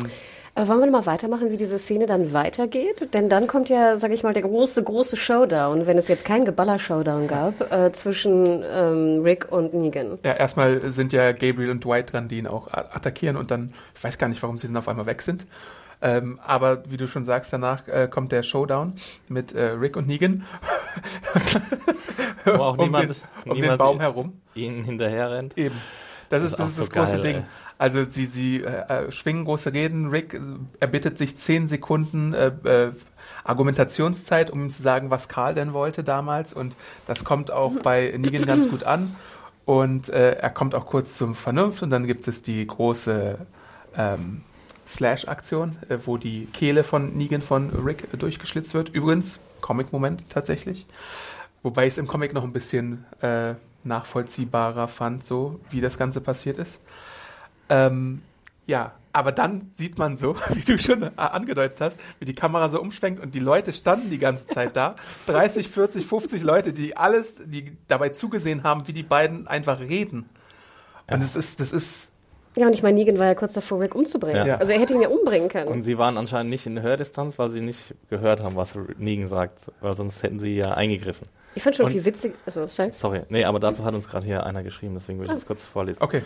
wollen wir mal weitermachen, wie diese Szene dann weitergeht? Denn dann kommt ja, sag ich mal, der große, große Showdown, wenn es jetzt keinen Geballer-Showdown gab, äh, zwischen ähm, Rick und Negan. Ja, erstmal sind ja Gabriel und Dwight dran, die ihn auch attackieren und dann, ich weiß gar nicht, warum sie dann auf einmal weg sind. Ähm, aber wie du schon sagst, danach äh, kommt der Showdown mit äh, Rick und Negan Wo auch um, niemand, den, um den niemand Baum herum. ihnen hinterher rennt. Eben. Das ist, ist das, ist das so große geil, Ding. ey. Also sie, sie äh, äh, schwingen große Reden. Rick äh, erbittet sich zehn Sekunden äh, äh, Argumentationszeit, um ihm zu sagen, was Karl denn wollte damals. Und das kommt auch bei Negan ganz gut an. Und äh, er kommt auch kurz zum Vernunft. Und dann gibt es die große ähm, Slash-Aktion, äh, wo die Kehle von Negan von Rick äh, durchgeschlitzt wird. Übrigens, Comic-Moment tatsächlich. Wobei ich es im Comic noch ein bisschen äh, nachvollziehbarer fand, so wie das Ganze passiert ist. Ähm, ja, aber dann sieht man so, wie du schon äh, angedeutet hast, wie die Kamera so umschwenkt und die Leute standen die ganze Zeit da. 30, 40, 50 Leute, die alles, die dabei zugesehen haben, wie die beiden einfach reden. Und es ist, das ist, Ja, und ich meine, Negan war ja kurz davor, Rick umzubringen. Ja. Also er hätte ihn ja umbringen können. Und sie waren anscheinend nicht in Hördistanz, weil sie nicht gehört haben, was Negan sagt, weil sonst hätten sie ja eingegriffen. ich fand schon und- viel witzig. Also, sorry. Sorry, nee, aber dazu hat uns gerade hier einer geschrieben, deswegen will ich das kurz vorlesen. okay.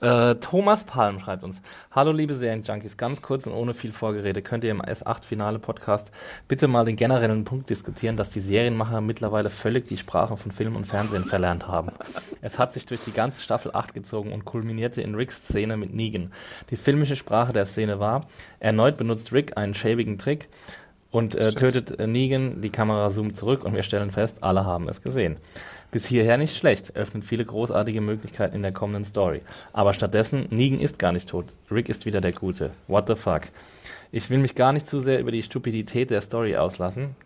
Äh, Thomas Palm schreibt uns: Hallo, liebe Serienjunkies, ganz kurz und ohne viel Vorgerede. Könnt ihr im S8-Finale-Podcast bitte mal den generellen Punkt diskutieren, dass die Serienmacher mittlerweile völlig die Sprache von Film und Fernsehen verlernt haben? Es hat sich durch die ganze Staffel 8 gezogen und kulminierte in Ricks Szene mit Negan. Die filmische Sprache der Szene war: Erneut benutzt Rick einen schäbigen Trick und äh, tötet äh, Negan. Die Kamera zoomt zurück und wir stellen fest, alle haben es gesehen. Bis hierher nicht schlecht, öffnet viele großartige Möglichkeiten in der kommenden Story. Aber stattdessen, Negan ist gar nicht tot. Rick ist wieder der Gute. What the fuck? Ich will mich gar nicht zu sehr über die Stupidität der Story auslassen.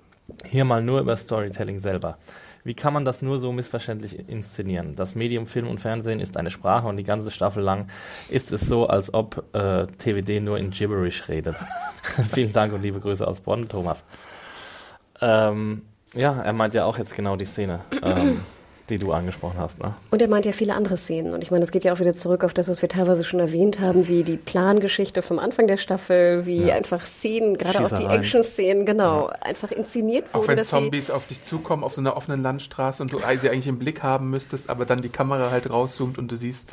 Hier mal nur über Storytelling selber. Wie kann man das nur so missverständlich inszenieren? Das Medium Film und Fernsehen ist eine Sprache und die ganze Staffel lang ist es so, als ob äh, TWD nur in Gibberish redet. Vielen Dank und liebe Grüße aus Bonn, Thomas. Ähm, ja, er meint ja auch jetzt genau die Szene. Ähm, die du angesprochen hast. Ne? Und er meint ja viele andere Szenen. Und ich meine, es geht ja auch wieder zurück auf das, was wir teilweise schon erwähnt haben, wie die Plangeschichte vom Anfang der Staffel, wie ja. einfach Szenen, gerade auch die Action-Szenen, genau, ja. einfach inszeniert wurden. Auch wenn Zombies auf dich zukommen, auf so einer offenen Landstraße und du sie eigentlich im Blick haben müsstest, aber dann die Kamera halt rauszoomt und du siehst.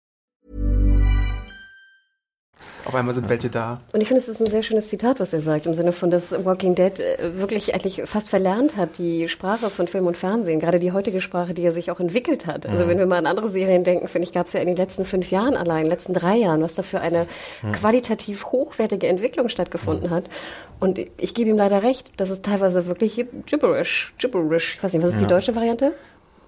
Auf einmal sind welche da. Und ich finde, es ist ein sehr schönes Zitat, was er sagt, im Sinne von, dass Walking Dead äh, wirklich eigentlich fast verlernt hat, die Sprache von Film und Fernsehen, gerade die heutige Sprache, die er sich auch entwickelt hat. Also mhm. wenn wir mal an andere Serien denken, finde ich, gab es ja in den letzten fünf Jahren allein, letzten drei Jahren, was da für eine mhm. qualitativ hochwertige Entwicklung stattgefunden mhm. hat. Und ich gebe ihm leider recht, das ist teilweise wirklich gibberish, gibberish. Ich weiß nicht, was ist ja. die deutsche Variante?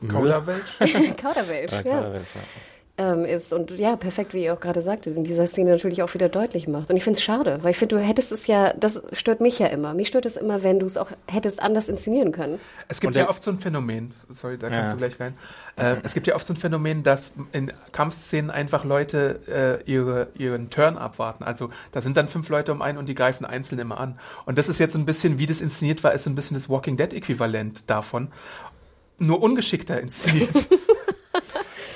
Kauderwelsch? Kauderwelsch, ja. Kauderwelsch, ja ähm, ist und ja, perfekt, wie ihr auch gerade sagte, in dieser Szene natürlich auch wieder deutlich macht. Und ich finde es schade, weil ich finde, du hättest es ja, das stört mich ja immer. Mich stört es immer, wenn du es auch hättest anders inszenieren können. Es gibt ja oft so ein Phänomen, sorry, da kannst ja. du gleich rein. Äh, es gibt ja oft so ein Phänomen, dass in Kampfszenen einfach Leute äh, ihre, ihren Turn abwarten. Also da sind dann fünf Leute um einen und die greifen einzeln immer an. Und das ist jetzt ein bisschen, wie das inszeniert war, ist so ein bisschen das Walking Dead-Äquivalent davon. Nur ungeschickter inszeniert.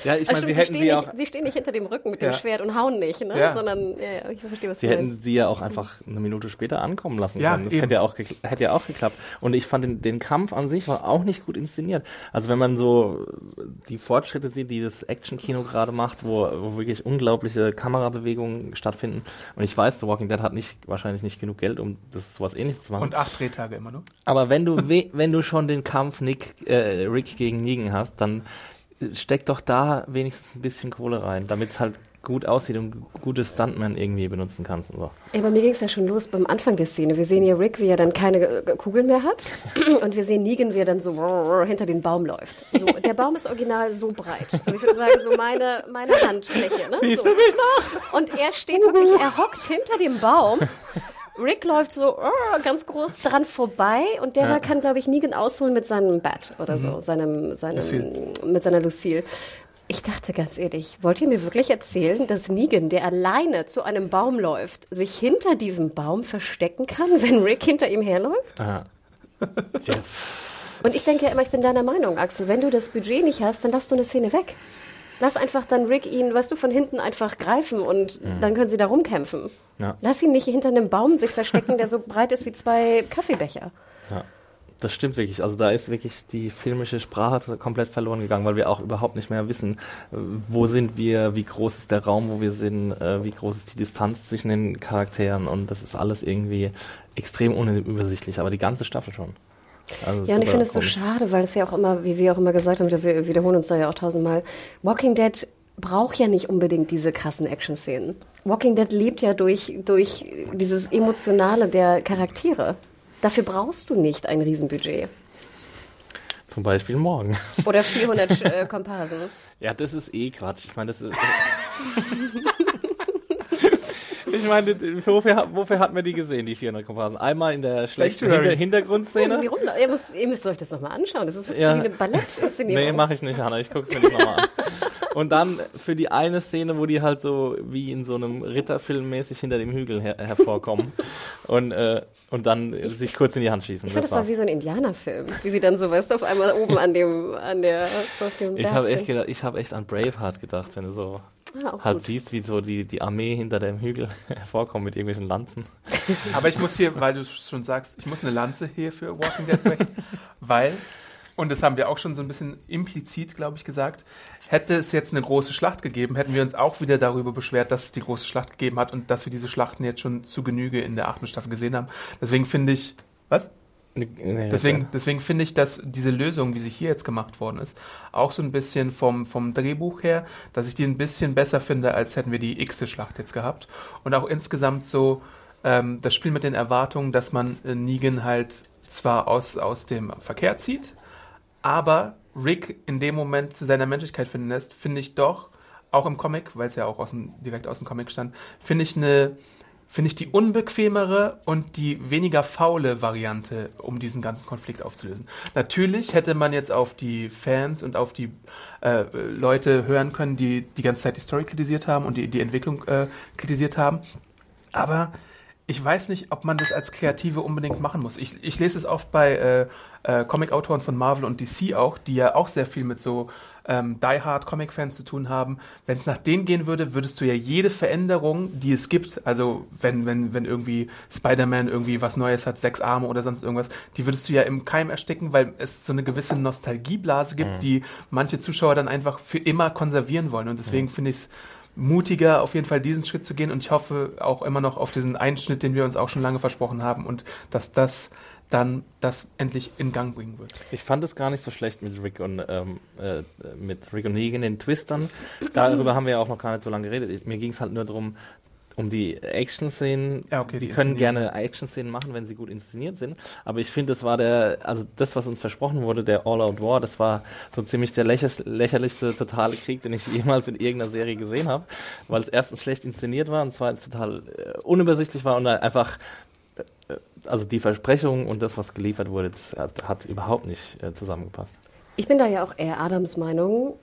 Ja, ich meine, sie hätten sie, auch. sie stehen nicht hinter dem Rücken mit dem Schwert und hauen nicht, ne? Ja. sondern ja, ich verstehe, was sie du hätten meinst. sie ja auch einfach eine Minute später ankommen lassen ja, können. Das hätte ja, auch hätte ja auch geklappt. Und ich fand den, den Kampf an sich war auch nicht gut inszeniert. Also wenn man so die Fortschritte sieht, die das Action-Kino gerade macht, wo, wo wirklich unglaubliche Kamerabewegungen stattfinden. Und ich weiß, The Walking Dead hat nicht wahrscheinlich nicht genug Geld, um das sowas ähnliches zu machen. Und acht Drehtage immer nur. Aber wenn du wenn du schon den Kampf Nick äh, Rick gegen Negan hast, dann steck doch da wenigstens ein bisschen Kohle rein, damit es halt gut aussieht und gute Stuntmen irgendwie benutzen kannst. Und so. Ja, bei mir ging es ja schon los beim Anfang der Szene. Wir sehen ja Rick, wie er dann keine äh, Kugeln mehr hat und wir sehen Negan, wie er dann so hinter den Baum läuft. So, der Baum ist original so breit. Also ich würde sagen, so meine, meine Handfläche. Ne? Siehst so. du mich noch? Und er steht wirklich, er hockt hinter dem Baum Rick läuft so oh, ganz groß dran vorbei und der ja. kann, glaube ich, Negan ausholen mit seinem Bat oder mhm. so, seinem, seinem, mit seiner Lucille. Ich dachte ganz ehrlich, wollt ihr mir wirklich erzählen, dass Negan, der alleine zu einem Baum läuft, sich hinter diesem Baum verstecken kann, wenn Rick hinter ihm herläuft? Yes. Und ich denke ja immer, ich bin deiner Meinung, Axel, wenn du das Budget nicht hast, dann lass du eine Szene weg. Lass einfach dann Rick ihn, weißt du, von hinten einfach greifen und mhm. dann können sie da rumkämpfen. Ja. Lass ihn nicht hinter einem Baum sich verstecken, der so breit ist wie zwei Kaffeebecher. Ja. Das stimmt wirklich. Also da ist wirklich die filmische Sprache komplett verloren gegangen, weil wir auch überhaupt nicht mehr wissen, äh, wo sind wir, wie groß ist der Raum, wo wir sind, äh, wie groß ist die Distanz zwischen den Charakteren und das ist alles irgendwie extrem unübersichtlich, aber die ganze Staffel schon. Also ja, und ich finde es so schade, weil es ja auch immer, wie wir auch immer gesagt haben, wir wiederholen uns da ja auch tausendmal, Walking Dead braucht ja nicht unbedingt diese krassen Action-Szenen. Walking Dead lebt ja durch, durch dieses Emotionale der Charaktere. Dafür brauchst du nicht ein Riesenbudget. Zum Beispiel morgen. Oder 400 äh, Komparsen. Ja, das ist eh Quatsch. Ich meine, das ist. Ich meine, wofür, wofür hat man die gesehen, die 400 Komparsen? Einmal in der schlechten Hinter Hintergrundszene. Ja, ihr, müsst, ihr müsst euch das nochmal anschauen. Das ist wirklich ja. wie eine Ballettinszenierung. Nee, mache ich nicht, Hanna. Ich gucke es mir nicht nochmal an. Und dann für die eine Szene, wo die halt so wie in so einem Ritterfilm mäßig hinter dem Hügel her hervorkommen und, äh, und dann ich, sich kurz in die Hand schießen. Ich finde, das, das war wie so ein Indianerfilm, wie sie dann so, weißt du, auf einmal oben an dem, an der, auf dem Ich habe echt gedacht, ich habe echt an Braveheart gedacht, wenn du so Ah, halt gut. siehst, wie so die, die Armee hinter dem Hügel hervorkommt mit irgendwelchen Lanzen. Aber ich muss hier, weil du schon sagst, ich muss eine Lanze hier für Walking Dead brechen, weil, und das haben wir auch schon so ein bisschen implizit, glaube ich, gesagt, hätte es jetzt eine große Schlacht gegeben, hätten wir uns auch wieder darüber beschwert, dass es die große Schlacht gegeben hat und dass wir diese Schlachten jetzt schon zu Genüge in der achten Staffel gesehen haben. Deswegen finde ich, was? Nee, Deswegen, deswegen finde ich, dass diese Lösung, wie sie hier jetzt gemacht worden ist, auch so ein bisschen vom, vom Drehbuch her, dass ich die ein bisschen besser finde, als hätten wir die x-te Schlacht jetzt gehabt. Und auch insgesamt so ähm, das Spiel mit den Erwartungen, dass man äh, Negan halt zwar aus, aus dem Verkehr zieht, aber Rick in dem Moment zu seiner Menschlichkeit finden lässt, finde ich doch, auch im Comic, weil es ja auch aus dem, direkt aus dem Comic stand, finde ich eine finde ich die unbequemere und die weniger faule Variante, um diesen ganzen Konflikt aufzulösen. Natürlich hätte man jetzt auf die Fans und auf die äh, Leute hören können, die die ganze Zeit die Story kritisiert haben und die, die Entwicklung äh, kritisiert haben. Aber ich weiß nicht, ob man das als Kreative unbedingt machen muss. Ich, ich lese es oft bei äh, äh, Comic-Autoren von Marvel und DC auch, die ja auch sehr viel mit so ähm, Die Hard Comic-Fans zu tun haben. Wenn es nach denen gehen würde, würdest du ja jede Veränderung, die es gibt, also wenn, wenn, wenn irgendwie Spider-Man irgendwie was Neues hat, sechs Arme oder sonst irgendwas, die würdest du ja im Keim ersticken, weil es so eine gewisse Nostalgieblase gibt, Mhm. die manche Zuschauer dann einfach für immer konservieren wollen. Und deswegen finde ich es mutiger, auf jeden Fall diesen Schritt zu gehen. Und ich hoffe auch immer noch auf diesen Einschnitt, den wir uns auch schon lange versprochen haben und dass das dann das endlich in Gang bringen wird. Ich fand es gar nicht so schlecht mit Rick und ähm, äh, mit Rick und Negan, den Twistern. Darüber haben wir ja auch noch gar nicht so lange geredet. Ich, mir ging es halt nur darum, um die Action-Szenen. Ja, okay, die die können gerne Action-Szenen machen, wenn sie gut inszeniert sind. Aber ich finde, das war der, also das, was uns versprochen wurde, der All-Out War, das war so ziemlich der lächer lächerlichste totale Krieg, den ich jemals in irgendeiner Serie gesehen habe. Weil es erstens schlecht inszeniert war und zweitens total äh, unübersichtlich war und einfach äh, also die Versprechung und das, was geliefert wurde, hat, hat überhaupt nicht äh, zusammengepasst. Ich bin da ja auch eher Adams Meinung.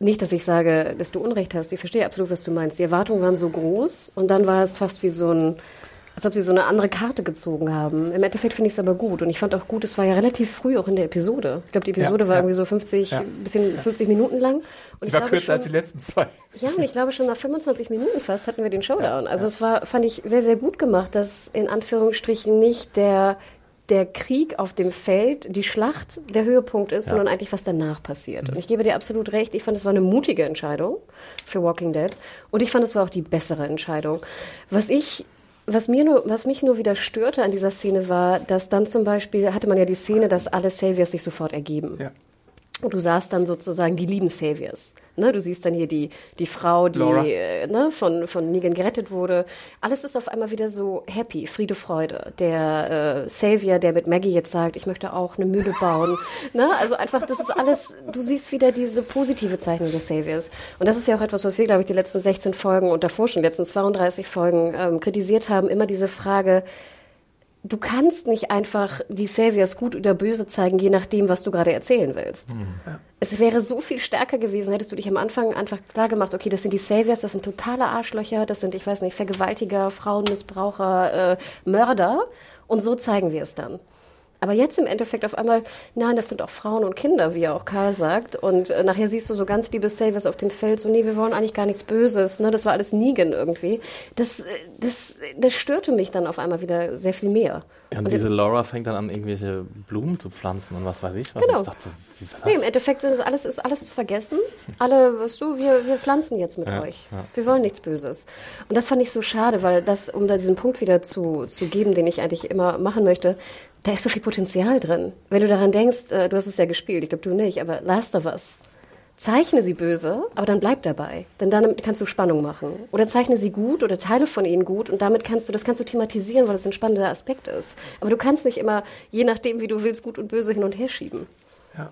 Nicht, dass ich sage, dass du Unrecht hast. Ich verstehe absolut, was du meinst. Die Erwartungen waren so groß und dann war es fast wie so ein, als ob sie so eine andere Karte gezogen haben. Im Endeffekt finde ich es aber gut und ich fand auch gut, es war ja relativ früh auch in der Episode. Ich glaube, die Episode Ja, war ja. irgendwie so 50, Ja. bisschen 50 Minuten lang. Und Die ich war glaube kürzer schon, als die letzten zwei. ja, und ich glaube schon nach 25 Minuten fast hatten wir den Showdown. Also es war, fand ich sehr, sehr gut gemacht, dass in Anführungsstrichen nicht der, der Krieg auf dem Feld, die Schlacht der Höhepunkt ist, sondern eigentlich was danach passiert. Und ich gebe dir absolut recht, ich fand es war eine mutige Entscheidung für Walking Dead und ich fand es war auch die bessere Entscheidung. Was ich was mir nur, was mich nur wieder störte an dieser Szene war, dass dann zum Beispiel hatte man ja die Szene, dass alle Saviors sich sofort ergeben. Ja. Und du sahst dann sozusagen die lieben Saviors. Ne, du siehst dann hier die, die Frau, die äh, ne, von, von Negan gerettet wurde. Alles ist auf einmal wieder so happy, Friede, Freude. Der äh, Savior, der mit Maggie jetzt sagt, ich möchte auch eine Mühle bauen. ne? Also einfach, das ist alles, du siehst wieder diese positive Zeichnung des Saviors. Und das ist ja auch etwas, was wir, glaube ich, die letzten 16 Folgen und davor schon, die letzten 32 Folgen ähm, kritisiert haben. Immer diese Frage, du kannst nicht einfach die Saviors gut oder böse zeigen, je nachdem, was du gerade erzählen willst. Es wäre so viel stärker gewesen, hättest du dich am Anfang einfach klar gemacht, okay, das sind die Saviors, das sind totale Arschlöcher, das sind, ich weiß nicht, Vergewaltiger, Frauenmissbraucher, äh, Mörder. Und so zeigen wir es dann. Aber jetzt im Endeffekt auf einmal, nein, das sind auch Frauen und Kinder, wie ja auch Karl sagt. Und äh, nachher siehst du so ganz liebe Saviors auf dem Feld, so, nee, wir wollen eigentlich gar nichts Böses, ne, das war alles Negan irgendwie. Das, äh, das, das störte mich dann auf einmal wieder sehr viel mehr. Ja, und Und diese Laura fängt dann an, irgendwelche Blumen zu pflanzen und was weiß ich. Was Genau. Ich dachte, Nee, im Endeffekt ist alles, ist alles zu vergessen. Alle, weißt du, wir, wir pflanzen jetzt mit Ja, euch. ja. Wir wollen nichts Böses. Und das fand ich so schade, weil das, um da diesen Punkt wieder zu, zu geben, den ich eigentlich immer machen möchte, da ist so viel Potenzial drin. Wenn du daran denkst, äh, du hast es ja gespielt, ich glaube du nicht, aber Last of Us. Zeichne sie böse, aber dann bleib dabei. Denn dann kannst du Spannung machen. Oder zeichne sie gut oder Teile von ihnen gut und damit kannst du, das kannst du thematisieren, weil das ein spannender Aspekt ist. Aber du kannst nicht immer, je nachdem, wie du willst, gut und böse hin und her schieben. Ja.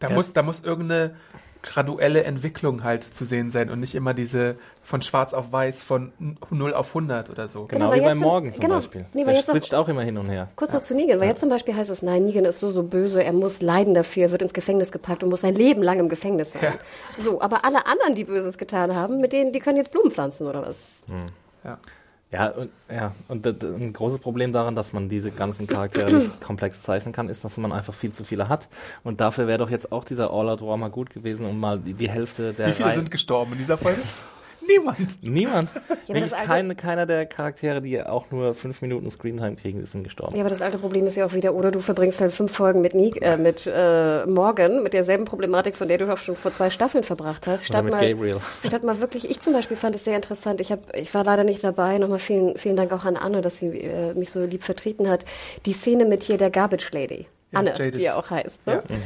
Da, Ja. Muss, da muss irgendeine graduelle Entwicklung halt zu sehen sein und nicht immer diese von schwarz auf weiß von 0 auf 100 oder so. Genau, weil wie beim Morgen zum genau. Beispiel. Nee, weil Der jetzt auch- switcht auch immer hin und her. Kurz noch zu Negan, weil jetzt zum Beispiel heißt es, nein, Negan ist so, so böse, er muss leiden dafür, er wird ins Gefängnis gepackt und muss sein Leben lang im Gefängnis sein. Ja. So, aber alle anderen, die Böses getan haben, mit denen, die können jetzt Blumen pflanzen oder was? Ja. Ja, und, ja, und ein großes Problem daran, dass man diese ganzen Charaktere nicht komplex zeichnen kann, ist, dass man einfach viel zu viele hat. Und dafür wäre doch jetzt auch dieser All-Out War mal gut gewesen, um mal die, die Hälfte der Wie viele Reihen- sind gestorben in dieser Folge? Niemand. Niemand. das Wirklich alte- keine, keiner der Charaktere, die auch nur fünf Minuten Screentime kriegen, ist ihm gestorben. Ja, aber das alte Problem ist ja auch wieder, oder du verbringst halt fünf Folgen mit, Nick, äh, mit äh, Morgan, mit derselben Problematik, von der du auch schon vor zwei Staffeln verbracht hast. Oder Statt mit mal, Gabriel. Statt mal wirklich, ich zum Beispiel fand es sehr interessant. Ich, hab, ich war leider nicht dabei. Nochmal vielen, vielen Dank auch an Anne, dass sie äh, mich so lieb vertreten hat. Die Szene mit hier der Garbage Lady. Ja, Anne, Jadis. die ja auch heißt. Ne? Ja.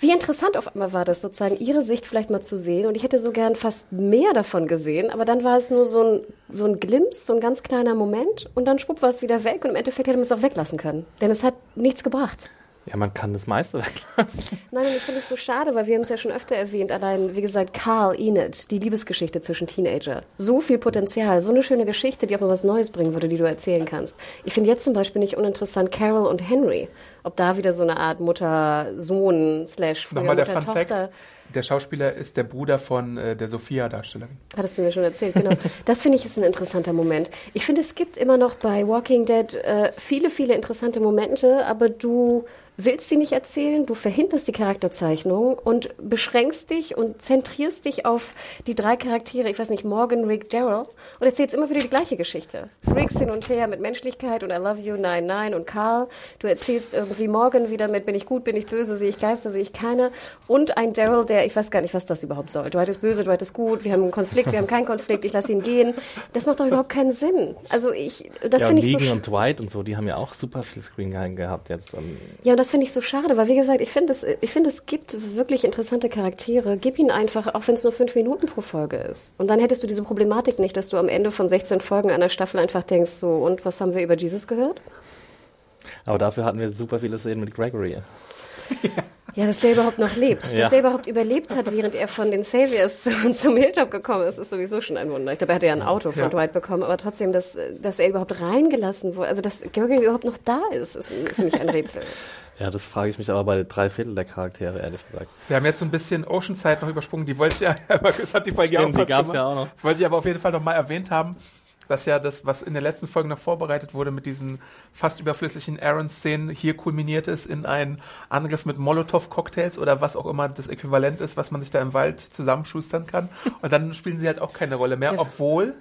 Wie interessant auf einmal war das, sozusagen ihre Sicht vielleicht mal zu sehen. Und ich hätte so gern fast mehr davon gesehen, aber dann war es nur so ein, so ein Glimps, so ein ganz kleiner Moment und dann schwupp war es wieder weg und im Endeffekt hätte man es auch weglassen können. Denn es hat nichts gebracht. Ja, man kann das meiste weglassen. Nein, und ich finde es so schade, weil wir haben es ja schon öfter erwähnt, allein, wie gesagt, Carl Enid, die Liebesgeschichte zwischen Teenager. So viel Potenzial, so eine schöne Geschichte, die auch mal was Neues bringen würde, die du erzählen kannst. Ich finde jetzt zum Beispiel nicht uninteressant Carol und Henry. Ob da wieder so eine Art Mutter-Sohn slash Nochmal der Fun Mutter-Tochter. Fact. Der Schauspieler ist der Bruder von äh, der Sophia-Darstellerin. Hattest du mir schon erzählt, genau. Das finde ich ist ein interessanter Moment. Ich finde, es gibt immer noch bei Walking Dead äh, viele, viele interessante Momente, aber du willst sie nicht erzählen, du verhinderst die Charakterzeichnung und beschränkst dich und zentrierst dich auf die drei Charaktere, ich weiß nicht, Morgan, Rick, Daryl und erzählst immer wieder die gleiche Geschichte. Riggs hin und her mit Menschlichkeit und I love you, nein, nein und Carl. Du erzählst irgendwie Morgan wieder mit bin ich gut, bin ich böse, sehe ich Geister, sehe ich keine und ein Daryl, der, ich weiß gar nicht, was das überhaupt soll. Dwight ist böse, Dwight ist gut, wir haben einen Konflikt, wir haben keinen Konflikt, ich lasse ihn gehen. Das macht doch überhaupt keinen Sinn. Also ich, das ja, finde ich so Negan sch- und Dwight und so, die haben ja auch super viel Screen gehabt jetzt. Ja, und das finde ich so schade, weil wie gesagt, ich finde, es, ich finde, es gibt wirklich interessante Charaktere. Gib ihnen einfach, auch wenn es nur fünf Minuten pro Folge ist. Und dann hättest du diese Problematik nicht, dass du am Ende von 16 Folgen einer Staffel einfach denkst, so, und was haben wir über Jesus gehört? aber dafür hatten wir super viele Szenen mit Gregory. Ja, dass der überhaupt noch lebt. Ja. Dass der überhaupt überlebt hat, während er von den Saviors zu, zum Hilltop gekommen ist, ist sowieso schon ein Wunder. Ich glaube, er hatte ja ein Auto von Ja. Dwight bekommen, aber trotzdem, dass, dass er überhaupt reingelassen wurde, also dass Gregory überhaupt noch da ist, ist für mich ein Rätsel. Ja, das frage ich mich aber bei drei Viertel der Charaktere, ehrlich gesagt. Wir haben jetzt so ein bisschen Oceanside noch übersprungen. Die wollte ich ja, das hat die Folge ja auch Stimmt, die gab's gemacht. ja auch noch. Das wollte ich aber auf jeden Fall noch mal erwähnt haben, dass ja das, was in der letzten Folge noch vorbereitet wurde mit diesen fast überflüssigen Aaron-Szenen, hier kulminiert ist in einen Angriff mit Molotow-Cocktails oder was auch immer das Äquivalent ist, was man sich da im Wald zusammenschustern kann. Und dann spielen sie halt auch keine Rolle mehr, obwohl,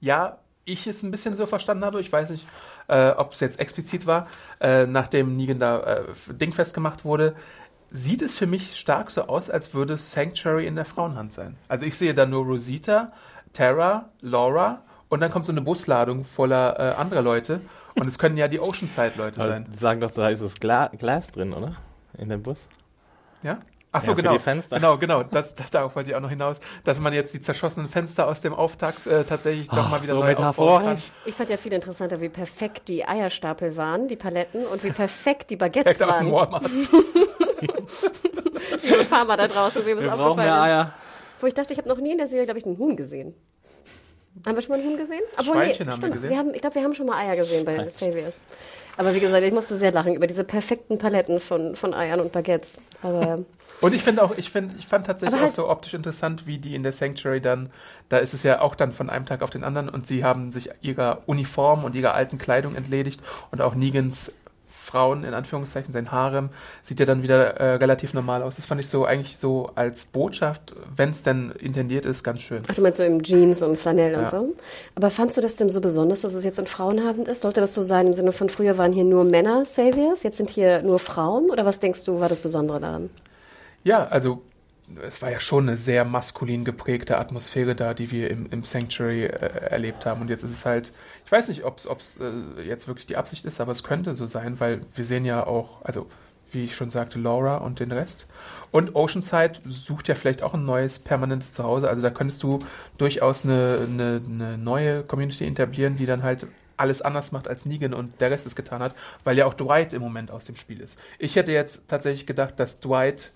ja, ich es ein bisschen so verstanden habe, ich weiß nicht, äh, ob es jetzt explizit war, äh, nachdem Negan da äh, dingfest gemacht wurde, sieht es für mich stark so aus, als würde Sanctuary in der Frauenhand sein. Also ich sehe da nur Rosita, Tara, Laura und dann kommt so eine Busladung voller äh, anderer Leute und es können ja die Oceanside-Leute sein. sagen doch, da ist das Gla Glas drin, oder? In dem Bus. Ja? Ach so, Ja, für genau. die Fenster. Genau, genau. Das, das, darauf wollte ich auch noch hinaus, dass man jetzt die zerschossenen Fenster aus dem Auftakt äh, tatsächlich doch Ach, mal wieder so neu aufbauen kann. Ich fand ja viel interessanter, wie perfekt die Eierstapel waren, die Paletten, und wie perfekt die Baguettes Direkt aus dem waren. Walmart. Liebe Farmer da draußen, wem es Wir aufgefallen mehr ist. Eier. Wo ich dachte, ich habe noch nie in der Serie, glaube ich, einen Huhn gesehen. Haben wir schon mal einen Huhn gesehen? Schweinchen haben wir stimmt. gesehen. Wir haben, ich glaube, wir haben schon mal Eier gesehen bei den Saviors. Aber wie gesagt, ich musste sehr lachen über diese perfekten Paletten von, von Eiern und Baguettes. Aber Und ich finde auch, ich finde, ich fand tatsächlich Aber auch halt- so optisch interessant, wie die in der Sanctuary dann, da ist es ja auch dann von einem Tag auf den anderen und sie haben sich ihrer Uniform und ihrer alten Kleidung entledigt und auch Negans Frauen, in Anführungszeichen, sein Harem, sieht ja dann wieder äh, relativ normal aus. Das fand ich so eigentlich so als Botschaft, wenn es denn intendiert ist, ganz schön. ach, du meinst so im Jeans und Flanell und Ja. so. Aber fandst du das denn so besonders, dass es jetzt ein Frauenabend ist? Sollte das so sein im Sinne von früher waren hier nur Männer Saviors, jetzt sind hier nur Frauen? Oder was denkst du, war das Besondere daran? Ja, also es war ja schon eine sehr maskulin geprägte Atmosphäre da, die wir im, im Sanctuary äh, erlebt haben. Und jetzt ist es halt, ich weiß nicht, ob es äh, jetzt wirklich die Absicht ist, aber es könnte so sein, weil wir sehen ja auch, also wie ich schon sagte, Laura und den Rest. Und Oceanside sucht ja vielleicht auch ein neues permanentes Zuhause. Also da könntest du durchaus eine, eine, eine neue Community etablieren, die dann halt alles anders macht, als Negan und der Rest es getan hat, weil ja auch Dwight im Moment aus dem Spiel ist. Ich hätte jetzt tatsächlich gedacht, dass Dwight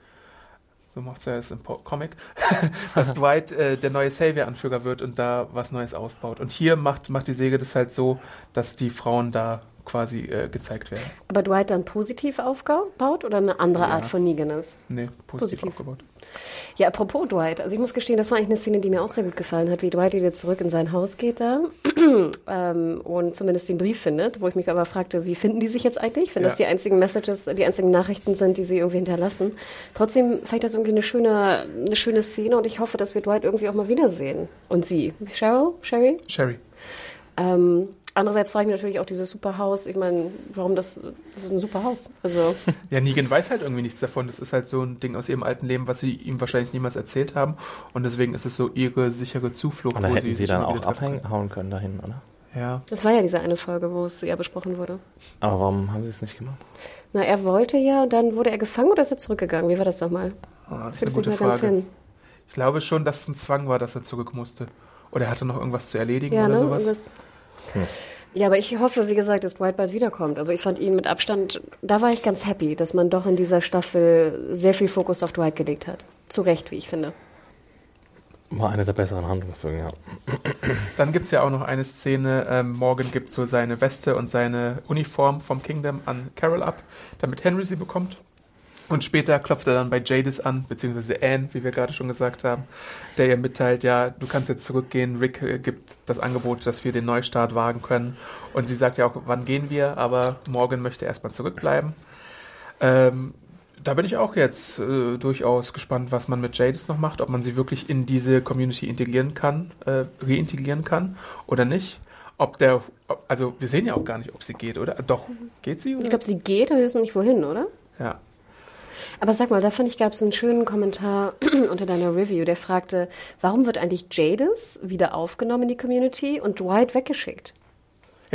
so macht er es im Po- Comic, dass Dwight äh, der neue Savior-Anführer wird und da was Neues aufbaut. Und hier macht, macht die Säge das halt so, dass die Frauen da quasi äh, gezeigt werden. Aber Dwight dann positiv aufgebaut oder eine andere Ja. Art von Neganess? Nee, positiv, Positiv. aufgebaut. Ja, apropos Dwight. Also ich muss gestehen, das war eigentlich eine Szene, die mir auch sehr gut gefallen hat, wie Dwight wieder zurück in sein Haus geht da ähm, und zumindest den Brief findet, wo ich mich aber fragte, wie finden die sich jetzt eigentlich, wenn Ja. das die einzigen Messages, die einzigen Nachrichten sind, die sie irgendwie hinterlassen. Trotzdem fand ich das irgendwie eine schöne, eine schöne Szene und ich hoffe, dass wir Dwight irgendwie auch mal wiedersehen. Und sie. Cheryl? Sherry? Sherry. Ähm, andererseits frage ich mich natürlich auch dieses super Haus. Ich meine, warum das, das ist ein super Haus. Also, Ja, Negan weiß halt irgendwie nichts davon. Das ist halt so ein Ding aus ihrem alten Leben, was sie ihm wahrscheinlich niemals erzählt haben. Und deswegen ist es so ihre sichere Zuflucht. Und da wo hätten sie sich dann auch abhauen können dahin, oder? Ja. das war ja diese eine Folge, wo es ja besprochen wurde. Aber warum haben sie es nicht gemacht? Na, er wollte ja, und dann wurde er gefangen oder ist er zurückgegangen? Wie war das nochmal? Ah, das Ich ist eine gute Frage. hin. Ich glaube schon, dass es ein Zwang war, dass er zurück musste. Oder er hatte noch irgendwas zu erledigen Ja, oder ne? sowas. Irgendwas. Ja, aber ich hoffe, wie gesagt, dass Dwight bald wiederkommt. Also ich fand ihn mit Abstand, da war ich ganz happy, dass man doch in dieser Staffel sehr viel Fokus auf Dwight gelegt hat. Zu Recht, wie ich finde. War eine der besseren Handlungsfolgen, ja. Dann gibt es ja auch noch eine Szene, ähm, Morgan gibt so seine Weste und seine Uniform vom Kingdom an Carol ab, damit Henry sie bekommt. Und später klopft er dann bei Jadis an, beziehungsweise Anne, wie wir gerade schon gesagt haben, der ihr mitteilt, ja, du kannst jetzt zurückgehen, Rick äh, gibt das Angebot, dass wir den Neustart wagen können. Und sie sagt ja auch, wann gehen wir, aber Morgan möchte erstmal zurückbleiben. Ähm, da bin ich auch jetzt äh, durchaus gespannt, was man mit Jadis noch macht, ob man sie wirklich in diese Community integrieren kann, äh, reintegrieren kann oder nicht. Ob der, also wir sehen ja auch gar nicht, ob sie geht, oder? Doch, geht sie? Oder? Ich glaube, sie geht, aber wir wissen nicht wohin, oder? ja. Aber sag mal, da fand ich, gab es einen schönen Kommentar unter deiner Review, der fragte, warum wird eigentlich Jadis wieder aufgenommen in die Community und Dwight weggeschickt?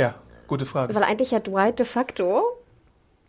ja, gute Frage. Weil eigentlich hat Dwight de facto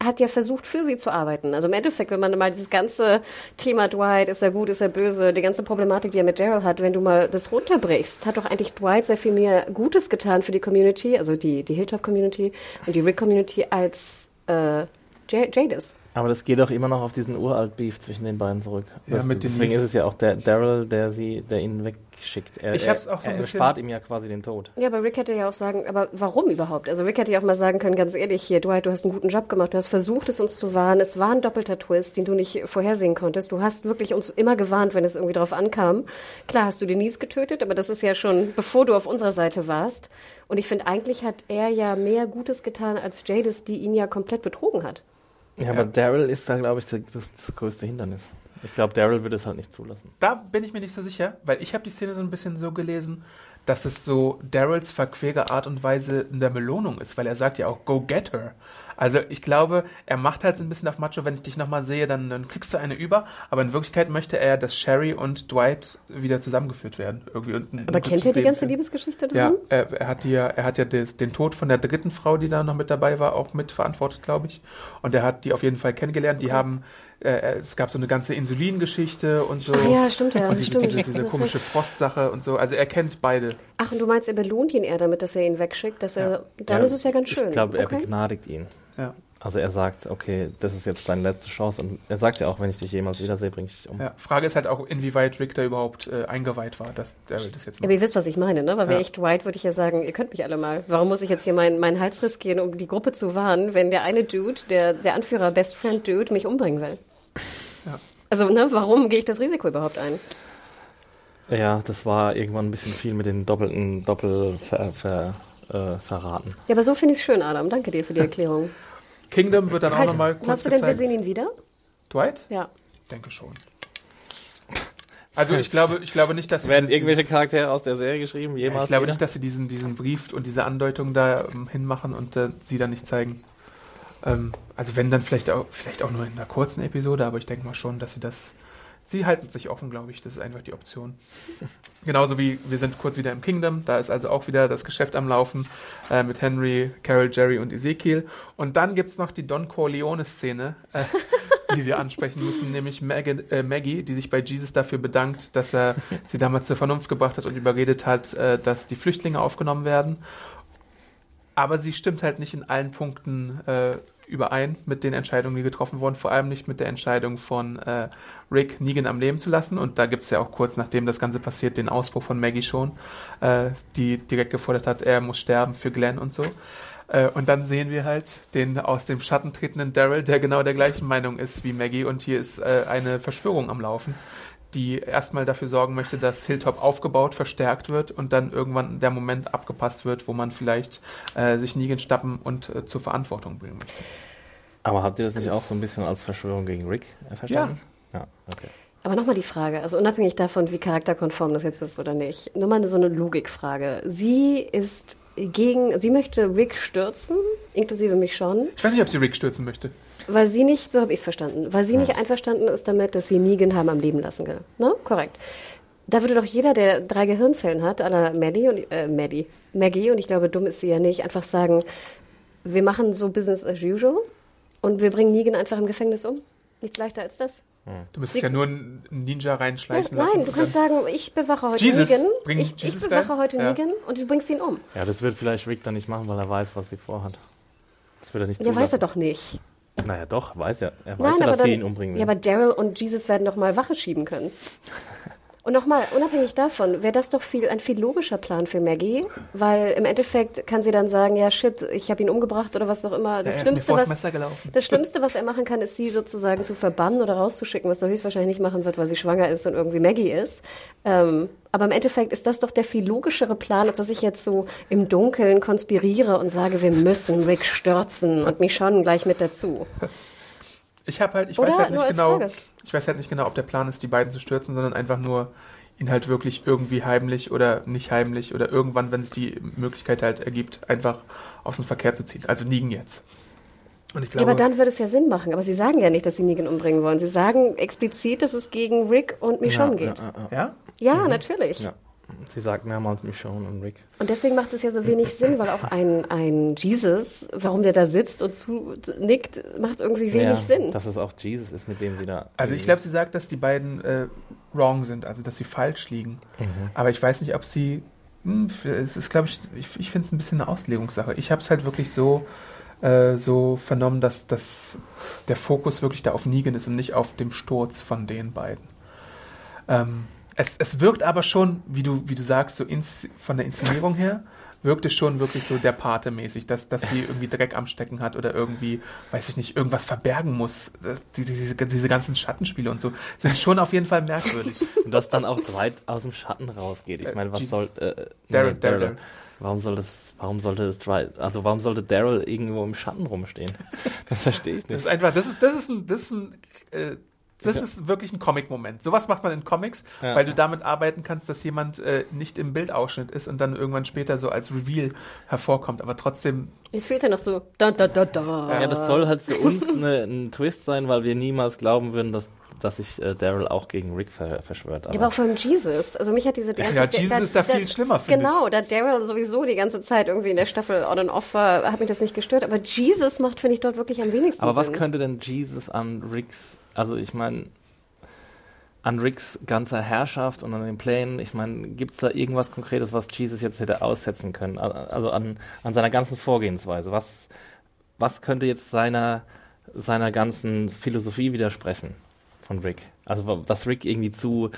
hat ja versucht, für sie zu arbeiten. Also im Endeffekt, wenn man mal dieses ganze Thema Dwight, ist er gut, ist er böse, die ganze Problematik, die er mit Daryl hat, wenn du mal das runterbrichst, hat doch eigentlich Dwight sehr viel mehr Gutes getan für die Community, also die, die Hilltop-Community und die Rick-Community als äh, Jadis. Aber das geht doch immer noch auf diesen Uralt-Beef zwischen den beiden zurück. Ja, Das, mit deswegen Denise. ist es ja auch der Daryl, der sie, der ihn wegschickt. Er, Ich hab's auch so er, er spart ihm ja quasi den Tod. Ja, aber Rick hätte ja auch sagen, aber warum überhaupt? Also Rick hätte ja auch mal sagen können, ganz ehrlich, hier, Dwight, du hast einen guten Job gemacht, du hast versucht, es uns zu warnen. Es war ein doppelter Twist, den du nicht vorhersehen konntest. Du hast wirklich uns immer gewarnt, wenn es irgendwie drauf ankam. Klar hast du Denise getötet, aber das ist ja schon, bevor du auf unserer Seite warst. Und ich finde, eigentlich hat er ja mehr Gutes getan als Jadis, die ihn ja komplett betrogen hat. Ja, aber Daryl ist da, glaube ich, das, das größte Hindernis. Ich glaube, Daryl würde es halt nicht zulassen. Da bin ich mir nicht so sicher, weil ich habe die Szene so ein bisschen so gelesen, dass es so Daryls verquere Art und Weise in der Belohnung ist, weil er sagt ja auch, go get her. Also ich glaube, er macht halt so ein bisschen auf Macho, wenn ich dich nochmal sehe, dann, dann kriegst du eine über, aber in Wirklichkeit möchte er, dass Sherry und Dwight wieder zusammengeführt werden. Irgendwie und Aber kennt ihr die ganze. Liebesgeschichte drin? Ja, er, er hat ja, er hat ja des, den Tod von der dritten Frau, die da noch mit dabei war, auch mitverantwortet, glaube ich. Und er hat die auf jeden Fall kennengelernt. Die haben, äh, es gab so eine ganze Insulingeschichte und so. Ach ja, stimmt ja, Und diese, stimmt. diese, diese komische. Frostsache und so. Also er kennt beide. Ach, und du meinst, er belohnt ihn eher damit, dass er ihn wegschickt? Dass er, dann Ja, ist es ja ganz schön. Ich glaube, er okay. begnadigt ihn. Ja. Also er sagt, okay, das ist jetzt deine letzte Chance. Und er sagt ja auch, wenn ich dich jemals wiedersehe, bringe ich dich um. ja. Frage ist halt auch, inwieweit Rick da überhaupt äh, eingeweiht war, dass Daryl das jetzt Ja, aber macht. ihr wisst, was ich meine, ne? Weil Ja. wäre ich Dwight, würde ich ja sagen, ihr könnt mich alle mal. Warum muss ich jetzt hier meinen meinen Hals riskieren, um die Gruppe zu warnen, wenn der eine Dude, der, der Anführer Best Friend Dude, mich umbringen will? Ja. Also, ne, warum gehe ich das Risiko überhaupt ein? Ja, das war irgendwann ein bisschen viel mit den doppelten Doppelverraten. Ver, äh, Verraten. Ja, aber so finde ich es schön, Adam. Danke dir für die Erklärung. Kingdom wird dann auch Halt, nochmal kurz glaubst du denn, wir gezeigt. sehen ihn wieder? Dwight? Ja. Ich denke schon. Also ich glaube, ich glaube nicht, dass sie Werden irgendwelche Charaktere aus der Serie geschrieben? Ja, Jemals ich glaube wieder? nicht, dass sie diesen, diesen Brief und diese Andeutung da ähm, hinmachen und äh, sie dann nicht zeigen. Ähm, also wenn dann vielleicht auch, vielleicht auch nur in einer kurzen Episode, aber ich denke mal schon, dass sie das. Sie halten sich offen, glaube ich. Das ist einfach die Option. Genauso wie wir sind kurz wieder im Kingdom. Da ist also auch wieder das Geschäft am Laufen äh, mit Henry, Carol, Jerry und Ezekiel. Und dann gibt's noch die Don Corleone-Szene, äh, die wir ansprechen müssen, nämlich Maggie, äh, Maggie, die sich bei Jesus dafür bedankt, dass er sie damals zur Vernunft gebracht hat und überredet hat, äh, dass die Flüchtlinge aufgenommen werden. Aber sie stimmt halt nicht in allen Punkten äh, überein mit den Entscheidungen, die getroffen wurden, vor allem nicht mit der Entscheidung von äh, Rick, Negan am Leben zu lassen. Und da gibt es ja auch kurz nachdem das Ganze passiert, den Ausbruch von Maggie schon, äh, die direkt gefordert hat, er muss sterben für Glenn und so. Äh, und dann sehen wir halt den aus dem Schatten tretenden Daryl, der genau der gleichen Meinung ist wie Maggie. Und hier ist äh, eine Verschwörung am Laufen, die erstmal dafür sorgen möchte, dass Hilltop aufgebaut, verstärkt wird und dann irgendwann der Moment abgepasst wird, wo man vielleicht äh, sich Negan stappen und äh, zur Verantwortung bringen möchte. Aber habt ihr das nicht auch so ein bisschen als Verschwörung gegen Rick äh, verstanden? Ja. okay. Aber nochmal die Frage, also unabhängig davon, wie charakterkonform das jetzt ist oder nicht, nur mal so eine Logikfrage. Sie ist gegen, sie möchte Rick stürzen, inklusive mich schon, Ich weiß nicht, ob sie Rick stürzen möchte. Weil sie nicht, so habe ich es verstanden, weil sie nicht einverstanden ist damit, dass sie Negan haben am Leben lassen will. Ne? Korrekt. Da würde doch jeder, der drei Gehirnzellen hat, aller Maddie und äh, Maddie, Maggie, und ich glaube, dumm ist sie ja nicht, einfach sagen, wir machen so Business as usual und wir bringen Negan einfach im Gefängnis um. Nichts leichter als das. Du müsstest ja nur einen Ninja Ja, reinschleichen lassen. nein, du kannst sagen, ich bewache heute Jesus, Negan. bring Ich, ich bewache rein. heute Ja. Negan und du bringst ihn um. Ja, das wird vielleicht Rick dann nicht machen, weil er weiß, was sie vorhat. Das wird er nicht Ja, weiß er doch nicht. Naja, doch, weiß er. Er weiß Nein, ja, dass dann, sie ihn umbringen ja, aber Daryl und Jesus werden doch mal Wache schieben können. Und nochmal, unabhängig davon, wäre das doch viel, ein viel logischer Plan für Maggie, weil im Endeffekt kann sie dann sagen, ja shit, ich habe ihn umgebracht oder was auch immer. Das, mir Schlimmste, was, das Schlimmste, was er machen kann, ist sie sozusagen zu verbannen oder rauszuschicken, was er höchstwahrscheinlich nicht machen wird, weil sie schwanger ist und irgendwie Maggie ist. Ähm, aber im Endeffekt ist das doch der viel logischere Plan, als dass ich jetzt so im Dunkeln konspiriere und sage, wir müssen Rick stürzen und mich schon gleich mit dazu. Ich habe halt, ich Oder weiß halt nicht genau, Frage. ich weiß halt nicht genau, ob der Plan ist, die beiden zu stürzen, sondern einfach nur ihn halt wirklich irgendwie heimlich oder nicht heimlich oder irgendwann, wenn es die Möglichkeit halt ergibt, einfach aus dem Verkehr zu ziehen. Also Negan jetzt. Und ich Ja, glaube, aber dann würde es ja Sinn machen. Aber sie sagen ja nicht, dass sie Negan umbringen wollen. Sie sagen explizit, dass es gegen Rick und Michonne geht. Ja, ja, Ja, ja, natürlich. ja. Sie sagt mehrmals Michonne und Rick. Und deswegen macht es ja so wenig Sinn, weil auch ein, ein Jesus, warum der da sitzt und zunickt, macht irgendwie wenig ja, Sinn. Dass es auch Jesus ist, mit dem sie da. also ich glaube, sie sagt, dass die beiden äh, wrong sind, also dass sie falsch liegen. Mhm. Aber ich weiß nicht, ob sie, hm, für- es ist, glaube ich, ich, ich finde es ein bisschen eine Auslegungssache. Ich habe es halt wirklich so äh, so vernommen, dass, dass der Fokus wirklich da auf Negan ist und nicht auf dem Sturz von den beiden. Ähm, es, es wirkt aber schon, wie du, wie du sagst, so ins, von der Inszenierung her, wirkt es schon wirklich so der Pate-mäßig, dass, dass sie irgendwie Dreck am Stecken hat oder irgendwie, weiß ich nicht, irgendwas verbergen muss. Das- die- Diese, diese ganzen Schattenspiele und so sind schon auf jeden Fall merkwürdig. Und dass dann auch weit aus dem Schatten rausgeht. Ich Äh, meine, was Jesus. soll. Äh, Daryl, nee, Daryl. Warum soll das. Warum sollte das also warum sollte Daryl irgendwo im Schatten rumstehen? Das verstehe ich Das nicht. ist einfach, das ist, das ist ein, das ist ein, äh, das Ja. ist wirklich ein Comic-Moment. Sowas macht man in Comics, Ja. weil du damit arbeiten kannst, dass jemand äh, nicht im Bildausschnitt ist und dann irgendwann später so als Reveal hervorkommt, aber trotzdem Es fehlt ja noch so da da da da. Ja, das soll halt für uns eine, ein Twist sein, weil wir niemals glauben würden, dass, dass sich äh, Daryl auch gegen Rick ver verschwört. Ja, aber auch von Jesus. Also mich hat diese Ja, ja, Jesus ist da viel schlimmer, finde Genau, da Daryl sowieso die ganze Zeit irgendwie in der Staffel on and off war, hat mich das nicht gestört. Aber Jesus macht, finde ich, dort wirklich am wenigsten Aber was Sinn. könnte denn Jesus an Ricks, also ich meine, an Ricks ganzer Herrschaft und an den Plänen, ich meine, gibt es da irgendwas Konkretes, was Jesus jetzt hätte aussetzen können? Al- Also an, an seiner ganzen Vorgehensweise. Was, was könnte jetzt seiner, seiner ganzen Philosophie widersprechen von Rick? Also dass Rick irgendwie zu,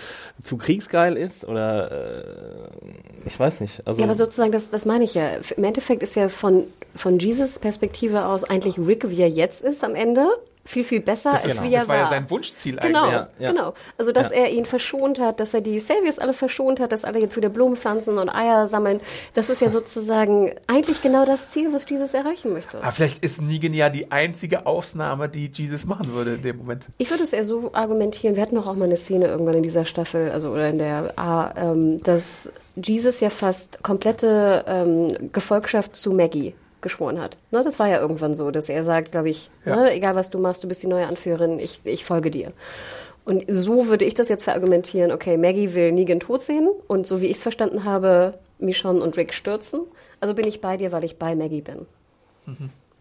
zu kriegsgeil ist oder äh, ich weiß nicht. Also, Ja, aber sozusagen, das, das meine ich ja. Im Endeffekt ist ja von, von Jesus Perspektive aus eigentlich Rick, wie er jetzt ist am Ende, viel, viel besser, das, als genau, wie er das war war. ja sein Wunschziel Genau, eigentlich. Ja, ja. genau. Also, dass Ja. er ihn verschont hat, dass er die Saviors alle verschont hat, dass alle jetzt wieder Blumen pflanzen und Eier sammeln. Das ist ja sozusagen eigentlich genau das Ziel, was Jesus erreichen möchte. Aber vielleicht ist Negan ja die einzige Ausnahme, die Jesus machen würde in dem Moment. Ich würde es eher so argumentieren, wir hatten doch auch mal eine Szene irgendwann in dieser Staffel, also oder in der A, ähm, dass Jesus ja fast komplette ähm, Gefolgschaft zu Maggie geschworen hat. Ne, das war ja irgendwann so, dass er sagt, glaube ich, Ja. ne, egal was du machst, du bist die neue Anführerin, ich, ich folge dir. Und so würde ich das jetzt verargumentieren, okay, Maggie will Negan tot sehen und so wie ich es verstanden habe, Michonne und Rick stürzen. Also bin ich bei dir, weil ich bei Maggie bin.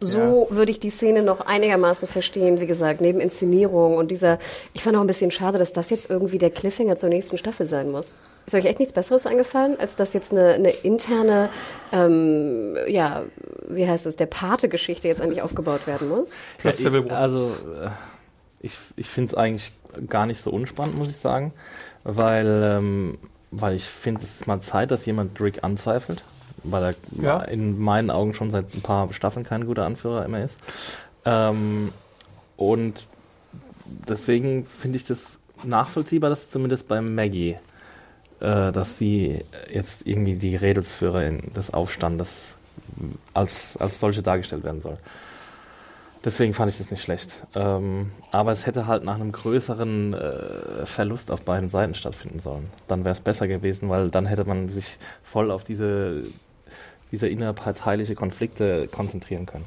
So würde ich die Szene noch einigermaßen verstehen. Wie gesagt, neben Inszenierung und dieser, ich fand auch ein bisschen schade, dass das jetzt irgendwie der Cliffhanger zur nächsten Staffel sein muss. Ist euch echt nichts Besseres eingefallen, als dass jetzt eine, eine interne, ähm, ja, wie heißt es, der Pate-Geschichte jetzt eigentlich aufgebaut werden muss? Ja, ich, also äh, ich, ich finde es eigentlich gar nicht so unspannend, muss ich sagen, weil, ähm, weil ich finde, es ist mal Zeit, dass jemand Rick anzweifelt, weil er Ja. in meinen Augen schon seit ein paar Staffeln kein guter Anführer immer ist. Ähm, und deswegen finde ich das nachvollziehbar, dass zumindest bei Maggie, äh, dass sie jetzt irgendwie die Redelsführerin des Aufstandes als, als solche dargestellt werden soll. Deswegen fand ich das nicht schlecht. Ähm, aber es hätte halt nach einem größeren äh, Verlust auf beiden Seiten stattfinden sollen. Dann wäre es besser gewesen, weil dann hätte man sich voll auf diese, diese innerparteiliche Konflikte konzentrieren können.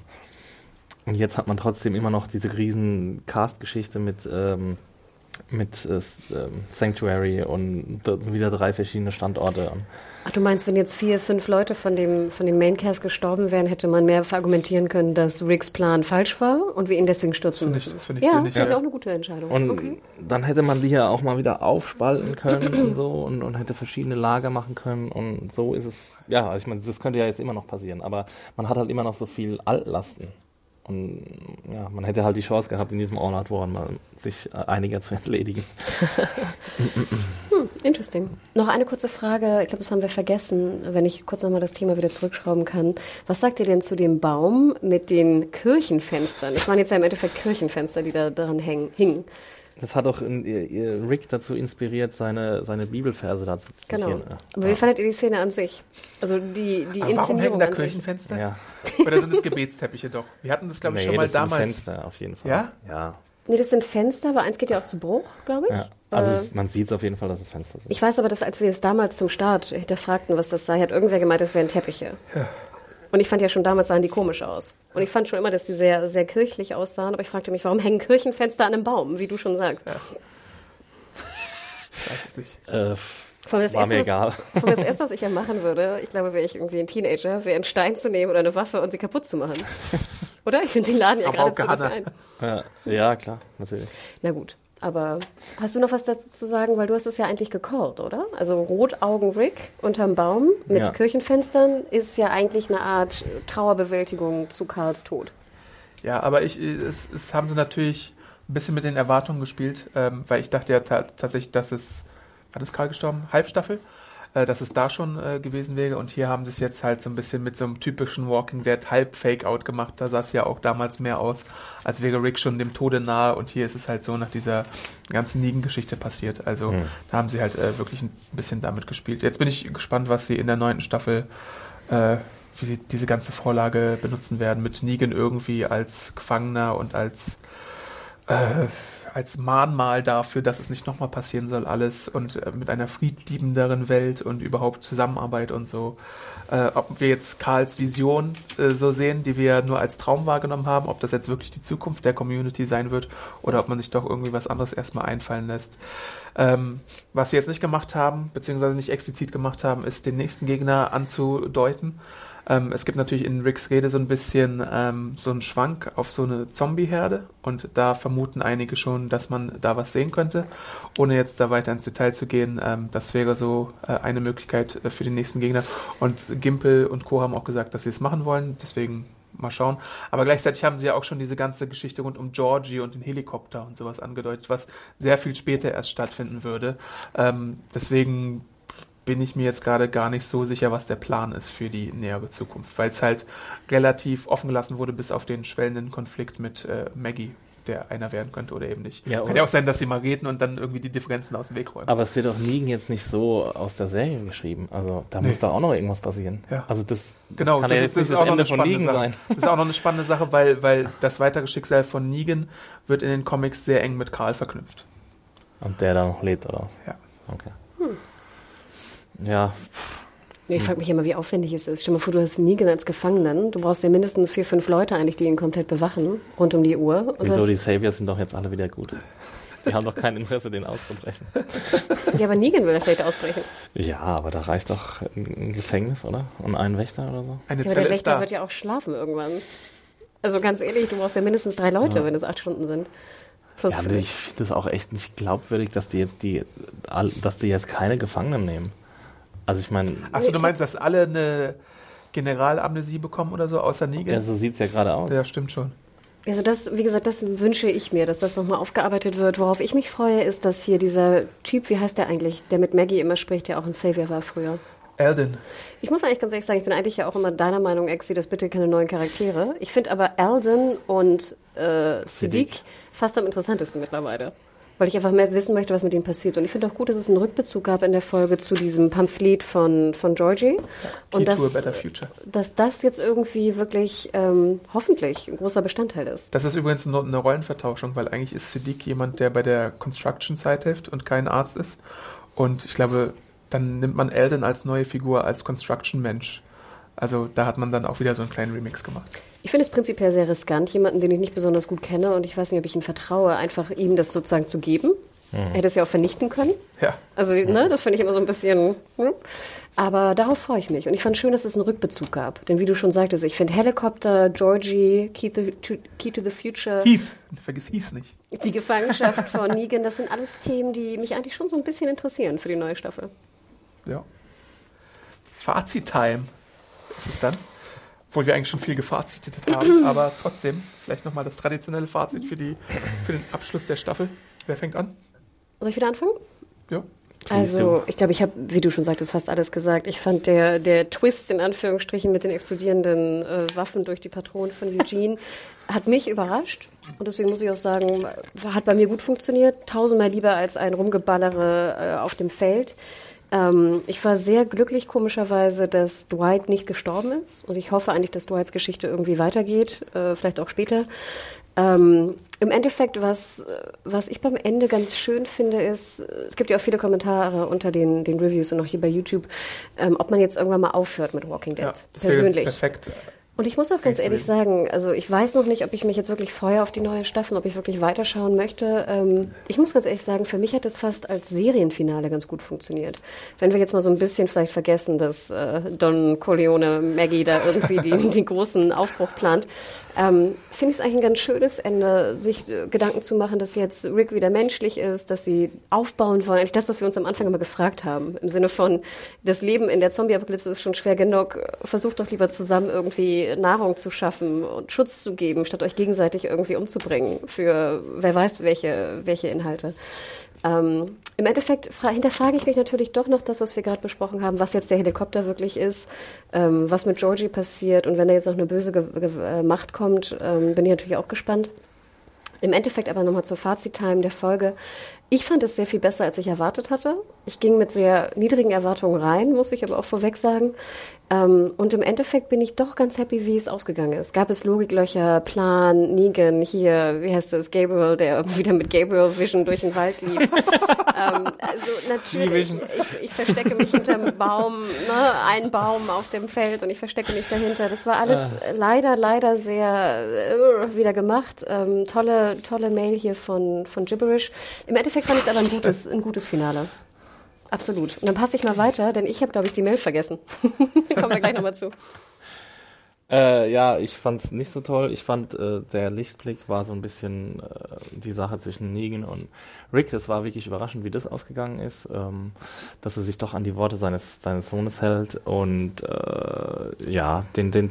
Und jetzt hat man trotzdem immer noch diese riesen Cast-Geschichte mit, ähm, mit äh, ähm, Sanctuary und wieder drei verschiedene Standorte. Und Ach, du meinst, wenn jetzt vier, fünf Leute von dem, von dem Maincast gestorben wären, hätte man mehr argumentieren können, dass Ricks Plan falsch war und wir ihn deswegen stürzen Das finde ich- müssen. das finde ich ja, finde ich ja. auch eine gute Entscheidung. Und okay. dann hätte man die ja auch mal wieder aufspalten können und so und, und hätte verschiedene Lager machen können und so ist es, ja, ich meine, das könnte ja jetzt immer noch passieren, aber man hat halt immer noch so viel Altlasten. Und ja, man hätte halt die Chance gehabt, in diesem All-Out War mal sich äh, einiger zu entledigen. Interesting. Noch eine kurze Frage, ich glaube, das haben wir vergessen, wenn ich kurz nochmal das Thema wieder zurückschrauben kann. Was sagt ihr denn zu dem Baum mit den Kirchenfenstern? Es waren jetzt ja im Endeffekt Kirchenfenster, die da dran hängen, hingen. Das hat auch in, ihr, ihr Rick dazu inspiriert, seine, seine Bibelverse dazu zu Genau. zitieren. Ja. Aber wie fandet ihr die Szene an sich? Also die, die Aber warum hängen Inszenierung da an sich. Kirchenfenster? Ja. Oder sind es Gebetsteppiche doch? Wir hatten das, glaube ich, Nee, schon mal das sind damals. Fenster auf jeden Fall. Ja? Ja. Nee, das sind Fenster, aber eins geht ja auch zu Bruch, glaube ich. ja. Also Äh, es, man sieht es auf jeden Fall, dass es Fenster sind. Ich weiß aber, dass als wir es damals zum Start hinterfragten, was das sei, hat irgendwer gemeint, es wären Teppiche. Und ich fand ja schon damals sahen die komisch aus. Und ich fand schon immer, dass die sehr, sehr kirchlich aussahen. Aber ich fragte mich, warum hängen Kirchenfenster an einem Baum, wie du schon sagst. Ich weiß es nicht. Äh, allem das war Erste, mir was- allem das Erste, was ich ja machen würde, ich glaube, wäre ich irgendwie ein Teenager, wäre einen Stein zu nehmen oder eine Waffe und sie kaputt zu machen. Oder? Ich finde den Laden ja gerade auch zu ein. Ja, ja, klar, natürlich. Na gut. Aber hast du noch was dazu zu sagen? Weil du hast es ja eigentlich gecallt, oder? Also Rotaugen-Rick unterm Baum mit Ja. Kirchenfenstern ist ja eigentlich eine Art Trauerbewältigung zu Karls Tod. Ja, aber ich, es, es haben sie natürlich ein bisschen mit den Erwartungen gespielt, ähm, weil ich dachte ja ta tatsächlich, dass es, hat es Karl gestorben? Halbstaffel? Äh, dass es da schon äh, gewesen wäre und hier haben sie es jetzt halt so ein bisschen mit so einem typischen Walking Dead Halb-Fake-Out gemacht. Da sah es ja auch damals mehr aus, als wäre Rick schon dem Tode nahe und hier ist es halt so nach dieser ganzen Negan-Geschichte passiert. Also Hm. da haben sie halt äh, wirklich ein bisschen damit gespielt. Jetzt bin ich gespannt, was sie in der neunten Staffel äh, wie sie diese ganze Vorlage benutzen werden, mit Negan irgendwie als Gefangener und als, äh, als Mahnmal dafür, dass es nicht nochmal passieren soll, alles und äh, mit einer friedliebenderen Welt und überhaupt Zusammenarbeit und so. Äh, ob wir jetzt Karls Vision äh, so sehen, die wir nur als Traum wahrgenommen haben, ob das jetzt wirklich die Zukunft der Community sein wird oder ob man sich doch irgendwie was anderes erstmal einfallen lässt. Ähm, was sie jetzt nicht gemacht haben, beziehungsweise nicht explizit gemacht haben, ist den nächsten Gegner anzudeuten. Ähm, es gibt natürlich in Ricks Rede so ein bisschen ähm, so einen Schwank auf so eine Zombie-Herde und da vermuten einige schon, dass man da was sehen könnte. Ohne jetzt da weiter ins Detail zu gehen, ähm, das wäre so äh, eine Möglichkeit äh, für den nächsten Gegner. Und Gimpel und Co. haben auch gesagt, dass sie es machen wollen, deswegen mal schauen. Aber gleichzeitig haben sie ja auch schon diese ganze Geschichte rund um Georgie und den Helikopter und sowas angedeutet, was sehr viel später erst stattfinden würde. Ähm, deswegen bin ich mir jetzt gerade gar nicht so sicher, was der Plan ist für die nähere Zukunft, weil es halt relativ offen gelassen wurde bis auf den schwellenden Konflikt mit äh, Maggie, der einer werden könnte oder eben nicht. Ja, Kann ja auch sein, dass sie mal reden und dann irgendwie die Differenzen aus dem Weg räumen. Aber es wird doch Negan jetzt nicht so aus der Serie geschrieben. Also da Nee. muss da auch noch irgendwas passieren. Ja. Also das, Genau, kann das, ja ist, jetzt das nicht ist auch noch Ende eine von spannende Sache. sein. Das ist auch noch eine spannende Sache, weil, weil das weitere Schicksal von Negan wird in den Comics sehr eng mit Karl verknüpft. Und der da noch lebt, oder? Ja. Okay. Ja, Ich frage mich immer, wie aufwendig es ist. Stell dir mal vor, du hast Negan als Gefangenen. Du brauchst ja mindestens vier, fünf Leute eigentlich, die ihn komplett bewachen, rund um die Uhr. Und wieso die Saviors sind doch jetzt alle wieder gut. Die haben doch kein Interesse, den auszubrechen. ja, aber Negan will ja vielleicht ausbrechen. Ja, aber da reicht doch ein Gefängnis, oder? Und ein Wächter oder so. Eine Ja, aber Zelle der ist Wächter da. wird ja auch schlafen irgendwann. Also ganz ehrlich, du brauchst ja mindestens drei Leute, wenn es acht Stunden sind. Plus Ja, aber ich finde das auch echt nicht glaubwürdig, dass die jetzt die, dass die jetzt keine Gefangenen nehmen. Also ich meine, Achso, du meinst, dass alle eine Generalamnesie bekommen oder so, außer Negan? ja, so sieht's ja gerade aus. Ja, stimmt schon. Also das, wie gesagt, das wünsche ich mir, dass das nochmal aufgearbeitet wird. Worauf ich mich freue, ist, dass hier dieser Typ, wie heißt der eigentlich, der mit Maggie immer spricht, der auch ein Savior war früher. Alden. Ich muss eigentlich ganz ehrlich sagen, ich bin eigentlich ja auch immer deiner Meinung, Exi, dass bitte keine neuen Charaktere. Ich finde aber Alden und äh, Siddiq fast am interessantesten mittlerweile. Weil ich einfach mehr wissen möchte, was mit ihm passiert. Und ich finde auch gut, dass es einen Rückbezug gab in der Folge zu diesem Pamphlet von, von Georgie. Key und dass, Better Future. dass das jetzt irgendwie wirklich ähm, hoffentlich ein großer Bestandteil ist. Das ist übrigens nur eine Rollenvertauschung, weil eigentlich ist Siddiq jemand, der bei der Construction-Zeit hilft und kein Arzt ist. Und ich glaube, dann nimmt man Alden als neue Figur, als Construction-Mensch. Also da hat man dann auch wieder so einen kleinen Remix gemacht. Ich finde es prinzipiell sehr riskant, jemanden, den ich nicht besonders gut kenne und ich weiß nicht, ob ich ihm vertraue, einfach ihm das sozusagen zu geben. Er hätte es ja auch vernichten können. Ja. Also, ne, das finde ich immer so ein bisschen. Hm. Aber darauf freue ich mich. Und ich fand schön, dass es einen Rückbezug gab. Denn wie du schon sagtest, ich finde Helikopter, Georgie, Key to, to, Key to the Future, Heath, vergiss Heath nicht. die Gefangenschaft von Negan, das sind alles Themen, die mich eigentlich schon so ein bisschen interessieren für die neue Staffel. Ja. Fazit-Time ist es dann. Obwohl wir eigentlich schon viel gefazitet haben, aber trotzdem, vielleicht nochmal das traditionelle Fazit für, die, für den Abschluss der Staffel. Wer fängt an? Soll ich wieder anfangen? Ja. Also, ich glaube, ich habe, wie du schon sagtest, fast alles gesagt. Ich fand der, der Twist in Anführungsstrichen mit den explodierenden äh, Waffen durch die Patronen von Eugene hat mich überrascht. Und deswegen muss ich auch sagen, hat bei mir gut funktioniert. Tausendmal lieber als ein Rumgeballere äh, auf dem Feld. Ähm, ich war sehr glücklich, komischerweise, dass Dwight nicht gestorben ist. Und ich hoffe eigentlich, dass Dwights Geschichte irgendwie weitergeht, äh, vielleicht auch später. Ähm, Im Endeffekt, was, was ich beim Ende ganz schön finde, ist, es gibt ja auch viele Kommentare unter den, den Reviews und auch hier bei YouTube, ähm, ob man jetzt irgendwann mal aufhört mit Walking Dead. ja persönlich. Perfekt. Und ich muss auch ganz ehrlich sagen, also ich weiß noch nicht, ob ich mich jetzt wirklich freue auf die neue Staffel, ob ich wirklich weiterschauen möchte. Ähm, ich muss ganz ehrlich sagen, für mich hat das fast als Serienfinale ganz gut funktioniert. Wenn wir jetzt mal so ein bisschen vielleicht vergessen, dass äh, Don Corleone Maggie da irgendwie die, den großen Aufbruch plant, ähm, finde ich es eigentlich ein ganz schönes Ende, sich äh, Gedanken zu machen, dass jetzt Rick wieder menschlich ist, dass sie aufbauen wollen. Eigentlich das, was wir uns am Anfang immer gefragt haben. Im Sinne von, das Leben in der Zombie-Apokalypse ist schon schwer genug. Versucht doch lieber zusammen irgendwie Nahrung zu schaffen und Schutz zu geben, statt euch gegenseitig irgendwie umzubringen für wer weiß welche, welche Inhalte. Ähm, Im Endeffekt fra- hinterfrage ich mich natürlich doch noch das, was wir gerade besprochen haben, was jetzt der Helikopter wirklich ist, ähm, was mit Georgie passiert und wenn da jetzt noch eine böse Ge Ge äh, Macht kommt, ähm, bin ich natürlich auch gespannt. Im Endeffekt aber nochmal zur Fazit-Time der Folge. Ich fand es sehr viel besser, als ich erwartet hatte. Ich ging mit sehr niedrigen Erwartungen rein, muss ich aber auch vorweg sagen. Ähm, und im Endeffekt bin ich doch ganz happy, wie es ausgegangen ist. Gab es Logiklöcher, Plan, Negan, hier, wie heißt das, Gabriel, der wieder mit Gabriel Vision durch den Wald lief. ähm, also natürlich, ich, ich verstecke mich hinterm Baum, ne, ein Baum auf dem Feld und ich verstecke mich dahinter. Das war alles äh, leider, leider sehr äh, wieder gemacht. Ähm, tolle, tolle Mail hier von, von Gibberish. Im Endeffekt fand ich es aber ein gutes, ein gutes Finale. Absolut. Und dann passe ich mal weiter, denn ich habe, glaube ich, die Mail vergessen. Kommen wir gleich nochmal zu. Äh, ja, ich fand's nicht so toll. Ich fand, äh, der Lichtblick war so ein bisschen äh, die Sache zwischen Negan und Rick. Das war wirklich überraschend, wie das ausgegangen ist, ähm, dass er sich doch an die Worte seines, seines Sohnes hält und äh, ja, den, den,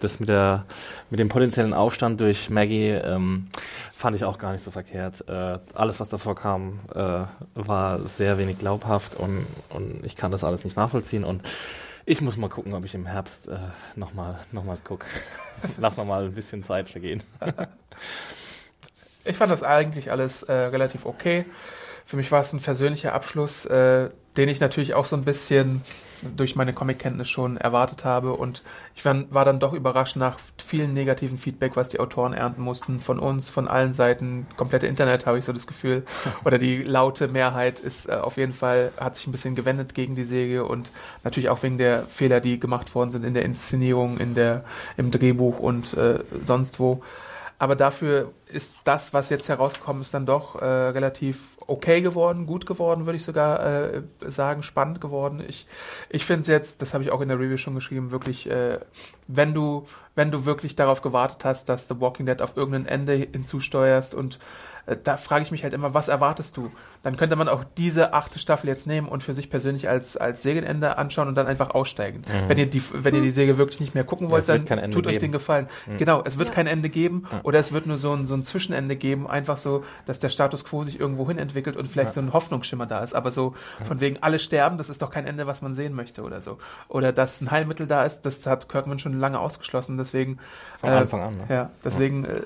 das mit der, mit dem potenziellen Aufstand durch Maggie ähm, fand ich auch gar nicht so verkehrt. Äh, alles, was davor kam, äh, war sehr wenig glaubhaft und, und ich kann das alles nicht nachvollziehen und ich muss mal gucken, ob ich im Herbst äh, nochmal noch mal gucke. Lass noch mal ein bisschen Zeit vergehen. Ich fand das eigentlich alles äh, relativ okay. Für mich war es ein versöhnlicher Abschluss, äh, den ich natürlich auch so ein bisschen durch meine Comic-Kenntnis schon erwartet habe. Und ich war, dann doch überrascht nach vielen negativen Feedback, was die Autoren ernten mussten, von uns, von allen Seiten, komplette Internet habe ich so das Gefühl. Oder die laute Mehrheit ist äh, auf jeden Fall, hat sich ein bisschen gewendet gegen die Säge und natürlich auch wegen der Fehler, die gemacht worden sind in der Inszenierung, in der, im Drehbuch und äh, sonst wo. Aber dafür ist das, was jetzt herausgekommen ist, dann doch äh, relativ okay geworden, gut geworden, würde ich sogar äh, sagen, spannend geworden. Ich, ich finde es jetzt, das habe ich auch in der Review schon geschrieben, wirklich, äh, wenn du, wenn du wirklich darauf gewartet hast, dass The Walking Dead auf irgendein Ende hinzusteuerst und äh, da frage ich mich halt immer, was erwartest du? Dann könnte man auch diese achte Staffel jetzt nehmen und für sich persönlich als, als Sägenende anschauen und dann einfach aussteigen. Wenn ihr die, wenn ihr die Säge wirklich nicht mehr gucken wollt, wird dann tut euch geben. den Gefallen. Genau, es wird Ja. kein Ende geben oder es wird nur so ein, so ein ein Zwischenende geben, einfach so, dass der Status quo sich irgendwo hin entwickelt und vielleicht so ein Hoffnungsschimmer da ist. Aber so von wegen alle sterben, das ist doch kein Ende, was man sehen möchte oder so. Oder dass ein Heilmittel da ist, das hat Kirkman schon lange ausgeschlossen. Deswegen Von Anfang an, ne? Ja, deswegen äh,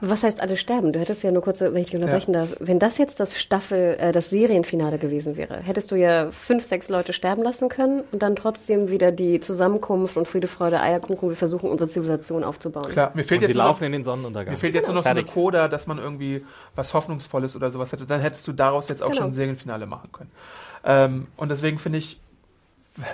Was heißt alle sterben? Du hättest ja nur kurz, wenn ich dich unterbrechen darf, wenn das jetzt das Staffel, äh, das Serienfinale gewesen wäre, hättest du ja fünf, sechs Leute sterben lassen können und dann trotzdem wieder die Zusammenkunft und Friede, Freude, Eierkuchen, wir versuchen unsere Zivilisation aufzubauen. klar, mir fehlt Und jetzt sie laufen in den Sonnenuntergang. mir fehlt jetzt nur noch so Coda, dass man irgendwie was Hoffnungsvolles oder sowas hätte. Dann hättest du daraus jetzt auch Genau. schon ein Serienfinale machen können. Ähm, und deswegen finde ich,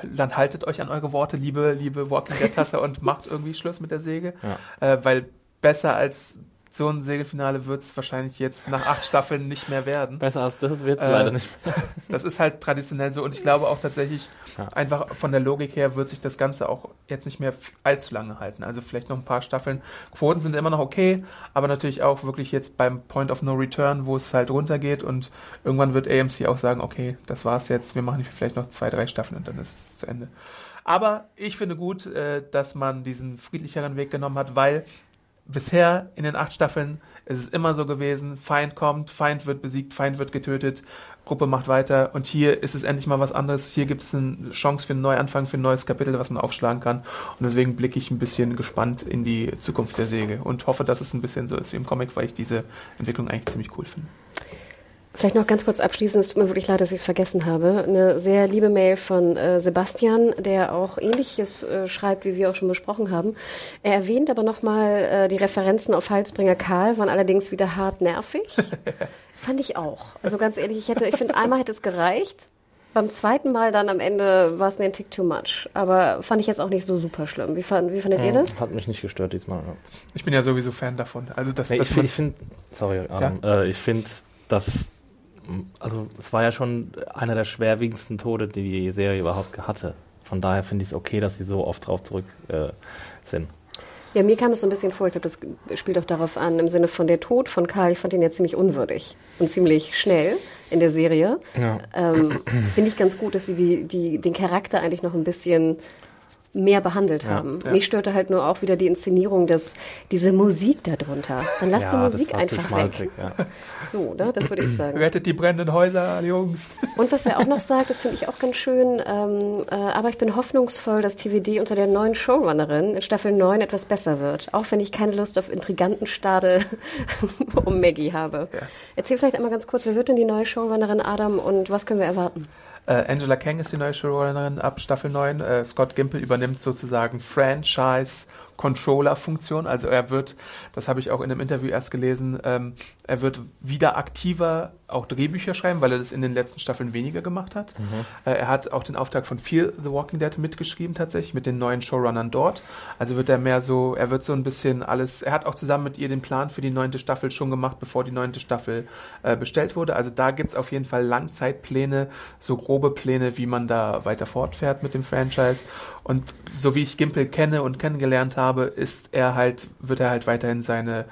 dann haltet euch an eure Worte, liebe, liebe Walking Dead Tasse und macht irgendwie Schluss mit der Säge. Äh, weil besser als so ein Serienfinale wird es wahrscheinlich jetzt nach acht Staffeln nicht mehr werden. Besser als das wird es Äh, leider nicht. Das ist halt traditionell so und ich glaube auch tatsächlich, Ja. einfach von der Logik her wird sich das Ganze auch jetzt nicht mehr allzu lange halten. Also vielleicht noch ein paar Staffeln. Quoten sind immer noch okay, aber natürlich auch wirklich jetzt beim Point of No Return, wo es halt runtergeht und irgendwann wird AMC auch sagen, okay, das war's jetzt, wir machen vielleicht noch zwei, drei Staffeln und dann ist es zu Ende. Aber ich finde gut, äh, dass man diesen friedlicheren Weg genommen hat, weil bisher in den acht Staffeln ist es immer so gewesen, Feind kommt, Feind wird besiegt, Feind wird getötet, Gruppe macht weiter und hier ist es endlich mal was anderes. Hier gibt es eine Chance für einen Neuanfang, für ein neues Kapitel, was man aufschlagen kann. Und deswegen blicke ich ein bisschen gespannt in die Zukunft der Säge und hoffe, dass es ein bisschen so ist wie im Comic, weil ich diese Entwicklung eigentlich ziemlich cool finde. Vielleicht noch ganz kurz abschließend, es tut mir wirklich leid, dass ich es vergessen habe. Eine sehr liebe Mail von äh, Sebastian, der auch ähnliches äh, schreibt, wie wir auch schon besprochen haben. Er erwähnt aber nochmal, äh, die Referenzen auf Halsbringer Karl waren allerdings wieder hart nervig. Fand ich auch. Also ganz ehrlich, ich hätte, ich finde, einmal hätte es gereicht. Beim zweiten Mal dann am Ende war es mir ein Tick too much. Aber fand ich jetzt auch nicht so super schlimm. Wie, fand, wie fandet ihr das? Hat mich nicht gestört diesmal. Ja. Ich bin ja sowieso Fan davon. Also das, Nee, das ich, ich finde, sorry, Adam, äh, ich finde, dass, also es war ja schon einer der schwerwiegendsten Tode, die die Serie überhaupt hatte. Von daher finde ich es okay, dass sie so oft drauf zurück äh, sind. Ja, mir kam es so ein bisschen vor, ich glaube, das spielt auch darauf an, im Sinne von der Tod von Karl, ich fand ihn ja ziemlich unwürdig und ziemlich schnell in der Serie. Ja. Ähm, Finde ich ganz gut, dass sie die, die, den Charakter eigentlich noch ein bisschen mehr behandelt haben. ja. Mich störte halt nur auch wieder die Inszenierung, dass diese Musik darunter. Dann lass die Ja, das Musik einfach schmalzig, weg. So, ne? das würde ich sagen. rettet die brennenden Häuser, Jungs. Und was er auch noch sagt, das finde ich auch ganz schön, ähm, äh, aber ich bin hoffnungsvoll, dass TVD unter der neuen Showrunnerin in Staffel 9 etwas besser wird. Auch wenn ich keine Lust auf Intrigantenstade um Maggie habe. Erzähl vielleicht einmal ganz kurz, wer wird denn die neue Showrunnerin Adam und was können wir erwarten? Äh, Angela Kang ist die neue Showrunnerin ab Staffel 9. Äh, Scott Gimple übernimmt sozusagen Franchise-Controller-Funktion. Also er wird, das habe ich auch in einem Interview erst gelesen, ähm, er wird wieder aktiver auch Drehbücher schreiben, weil er das in den letzten Staffeln weniger gemacht hat. Äh, er hat auch den Auftrag von Fear the Walking Dead mitgeschrieben tatsächlich, mit den neuen Showrunnern dort. Also wird er mehr so, er wird so ein bisschen alles, er hat auch zusammen mit ihr den Plan für die neunte Staffel schon gemacht, bevor die neunte Staffel äh, bestellt wurde. Also da gibt's auf jeden Fall Langzeitpläne, so grobe Pläne, wie man da weiter fortfährt mit dem Franchise. Und so wie ich Gimple kenne und kennengelernt habe, ist er halt, wird er halt weiterhin seine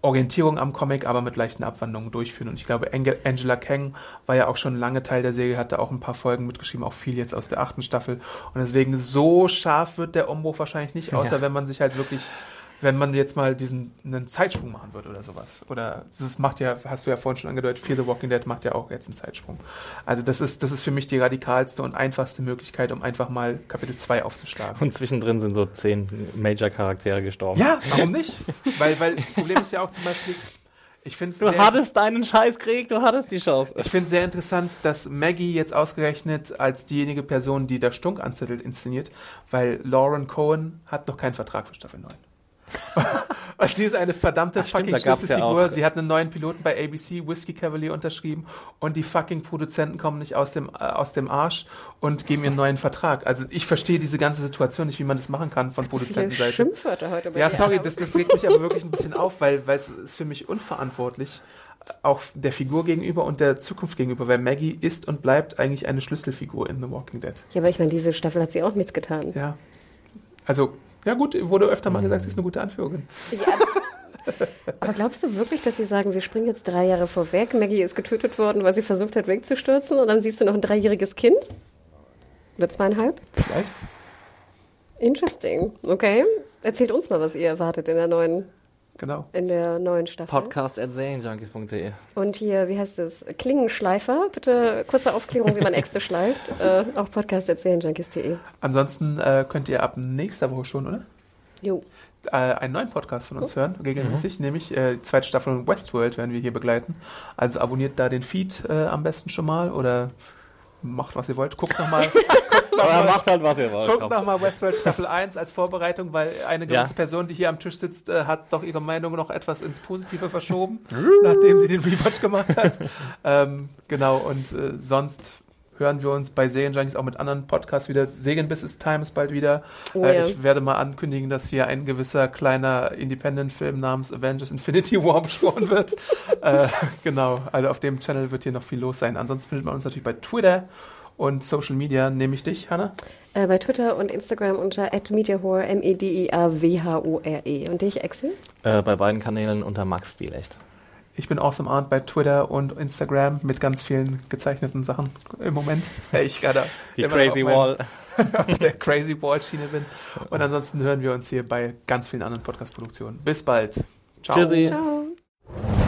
Orientierung am Comic, aber mit leichten Abwandlungen durchführen. Und ich glaube, Angel Angela Kang war ja auch schon lange Teil der Serie, hatte auch ein paar Folgen mitgeschrieben, auch viel jetzt aus der achten Staffel. Und deswegen so scharf wird der Umbruch wahrscheinlich nicht, außer Ja. wenn man sich halt wirklich, wenn man jetzt mal diesen einen Zeitsprung machen würde oder sowas. Oder das macht ja, hast du ja vorhin schon angedeutet, Fear the Walking Dead macht ja auch jetzt einen Zeitsprung. Also das ist, das ist für mich die radikalste und einfachste Möglichkeit, um einfach mal Kapitel 2 aufzuschlagen. Und zwischendrin sind so zehn Major-Charaktere gestorben. Ja, warum nicht? weil, weil das Problem ist ja auch zum Beispiel, ich finde es Du sehr, hattest deinen Scheißkrieg, du hattest die Chance. ich find's sehr interessant, dass Maggie jetzt ausgerechnet als diejenige Person, die der Stunk anzettelt, inszeniert, weil Lauren Cohen hat noch keinen Vertrag für Staffel 9. Und sie ist eine verdammte Ach, fucking ja Schlüsselfigur. auch- sie hat einen neuen Piloten bei ABC, Whiskey Cavalier, unterschrieben und die fucking Produzenten kommen nicht aus dem, äh, aus dem Arsch und geben ihr einen neuen Vertrag. Also ich verstehe diese ganze Situation nicht, wie man das machen kann von Produzentenseite. Schimpfwörter heute bei Ja, sorry, das, das regt mich aber wirklich ein bisschen auf, weil, weil es ist für mich unverantwortlich, auch der Figur gegenüber und der Zukunft gegenüber, weil Maggie ist und bleibt eigentlich eine Schlüsselfigur in The Walking Dead. Ja, aber ich meine, diese Staffel hat sie auch nichts getan. Ja. Also, ja gut, wurde öfter mal gesagt, sie ist eine gute Anführerin. Aber glaubst du wirklich, dass sie sagen, wir springen jetzt drei Jahre vorweg, Maggie ist getötet worden, weil sie versucht hat, wegzustürzen und dann siehst du noch ein dreijähriges Kind? Oder zweieinhalb? Vielleicht? Interesting. Okay. Erzählt uns mal, was ihr erwartet in der neuen Genau. in der neuen Staffel. Podcast at serienjunkies.de. Und hier, wie heißt es? Klingenschleifer. Bitte kurze Aufklärung, wie man Äxte schleift. Äh, auch Podcast Junkies.de. Ansonsten äh, könnt ihr ab nächster Woche schon, oder? Jo. Äh, einen neuen Podcast von uns hören, regelmäßig, nämlich äh, die zweite Staffel von Westworld werden wir hier begleiten. Also abonniert da den Feed äh, am besten schon mal oder macht, was ihr wollt. Guckt nochmal Aber macht halt, was ihr wollt. Guckt nochmal Westworld Staffel 1 als Vorbereitung, weil eine gewisse Ja. Person, die hier am Tisch sitzt, äh, hat doch ihre Meinung noch etwas ins Positive verschoben, nachdem sie den Rewatch gemacht hat. ähm, genau, und äh, sonst hören wir uns bei Serienjunkies auch mit anderen Podcasts wieder. Segenbiss ist Time ist bald wieder. Oh äh, ja. Ich werde mal ankündigen, dass hier ein gewisser kleiner Independent-Film namens Avengers Infinity War besprochen wird. äh, genau, also auf dem Channel wird hier noch viel los sein. Ansonsten findet man uns natürlich bei Twitter und Social Media. Nehme ich dich, Hannah? Äh, bei Twitter und Instagram unter @mediahore m e d i a w h o r e Und dich, Axel? Äh, bei beiden Kanälen unter Max Stilecht. Ich bin Awesome Art bei Twitter und Instagram mit ganz vielen gezeichneten Sachen im Moment. Ich gerade Die immer Crazy auf mein- Wall. auf der Crazy Wall Schiene bin. Und ansonsten hören wir uns hier bei ganz vielen anderen Podcast-Produktionen. Bis bald. Ciao. Tschüssi. Ciao.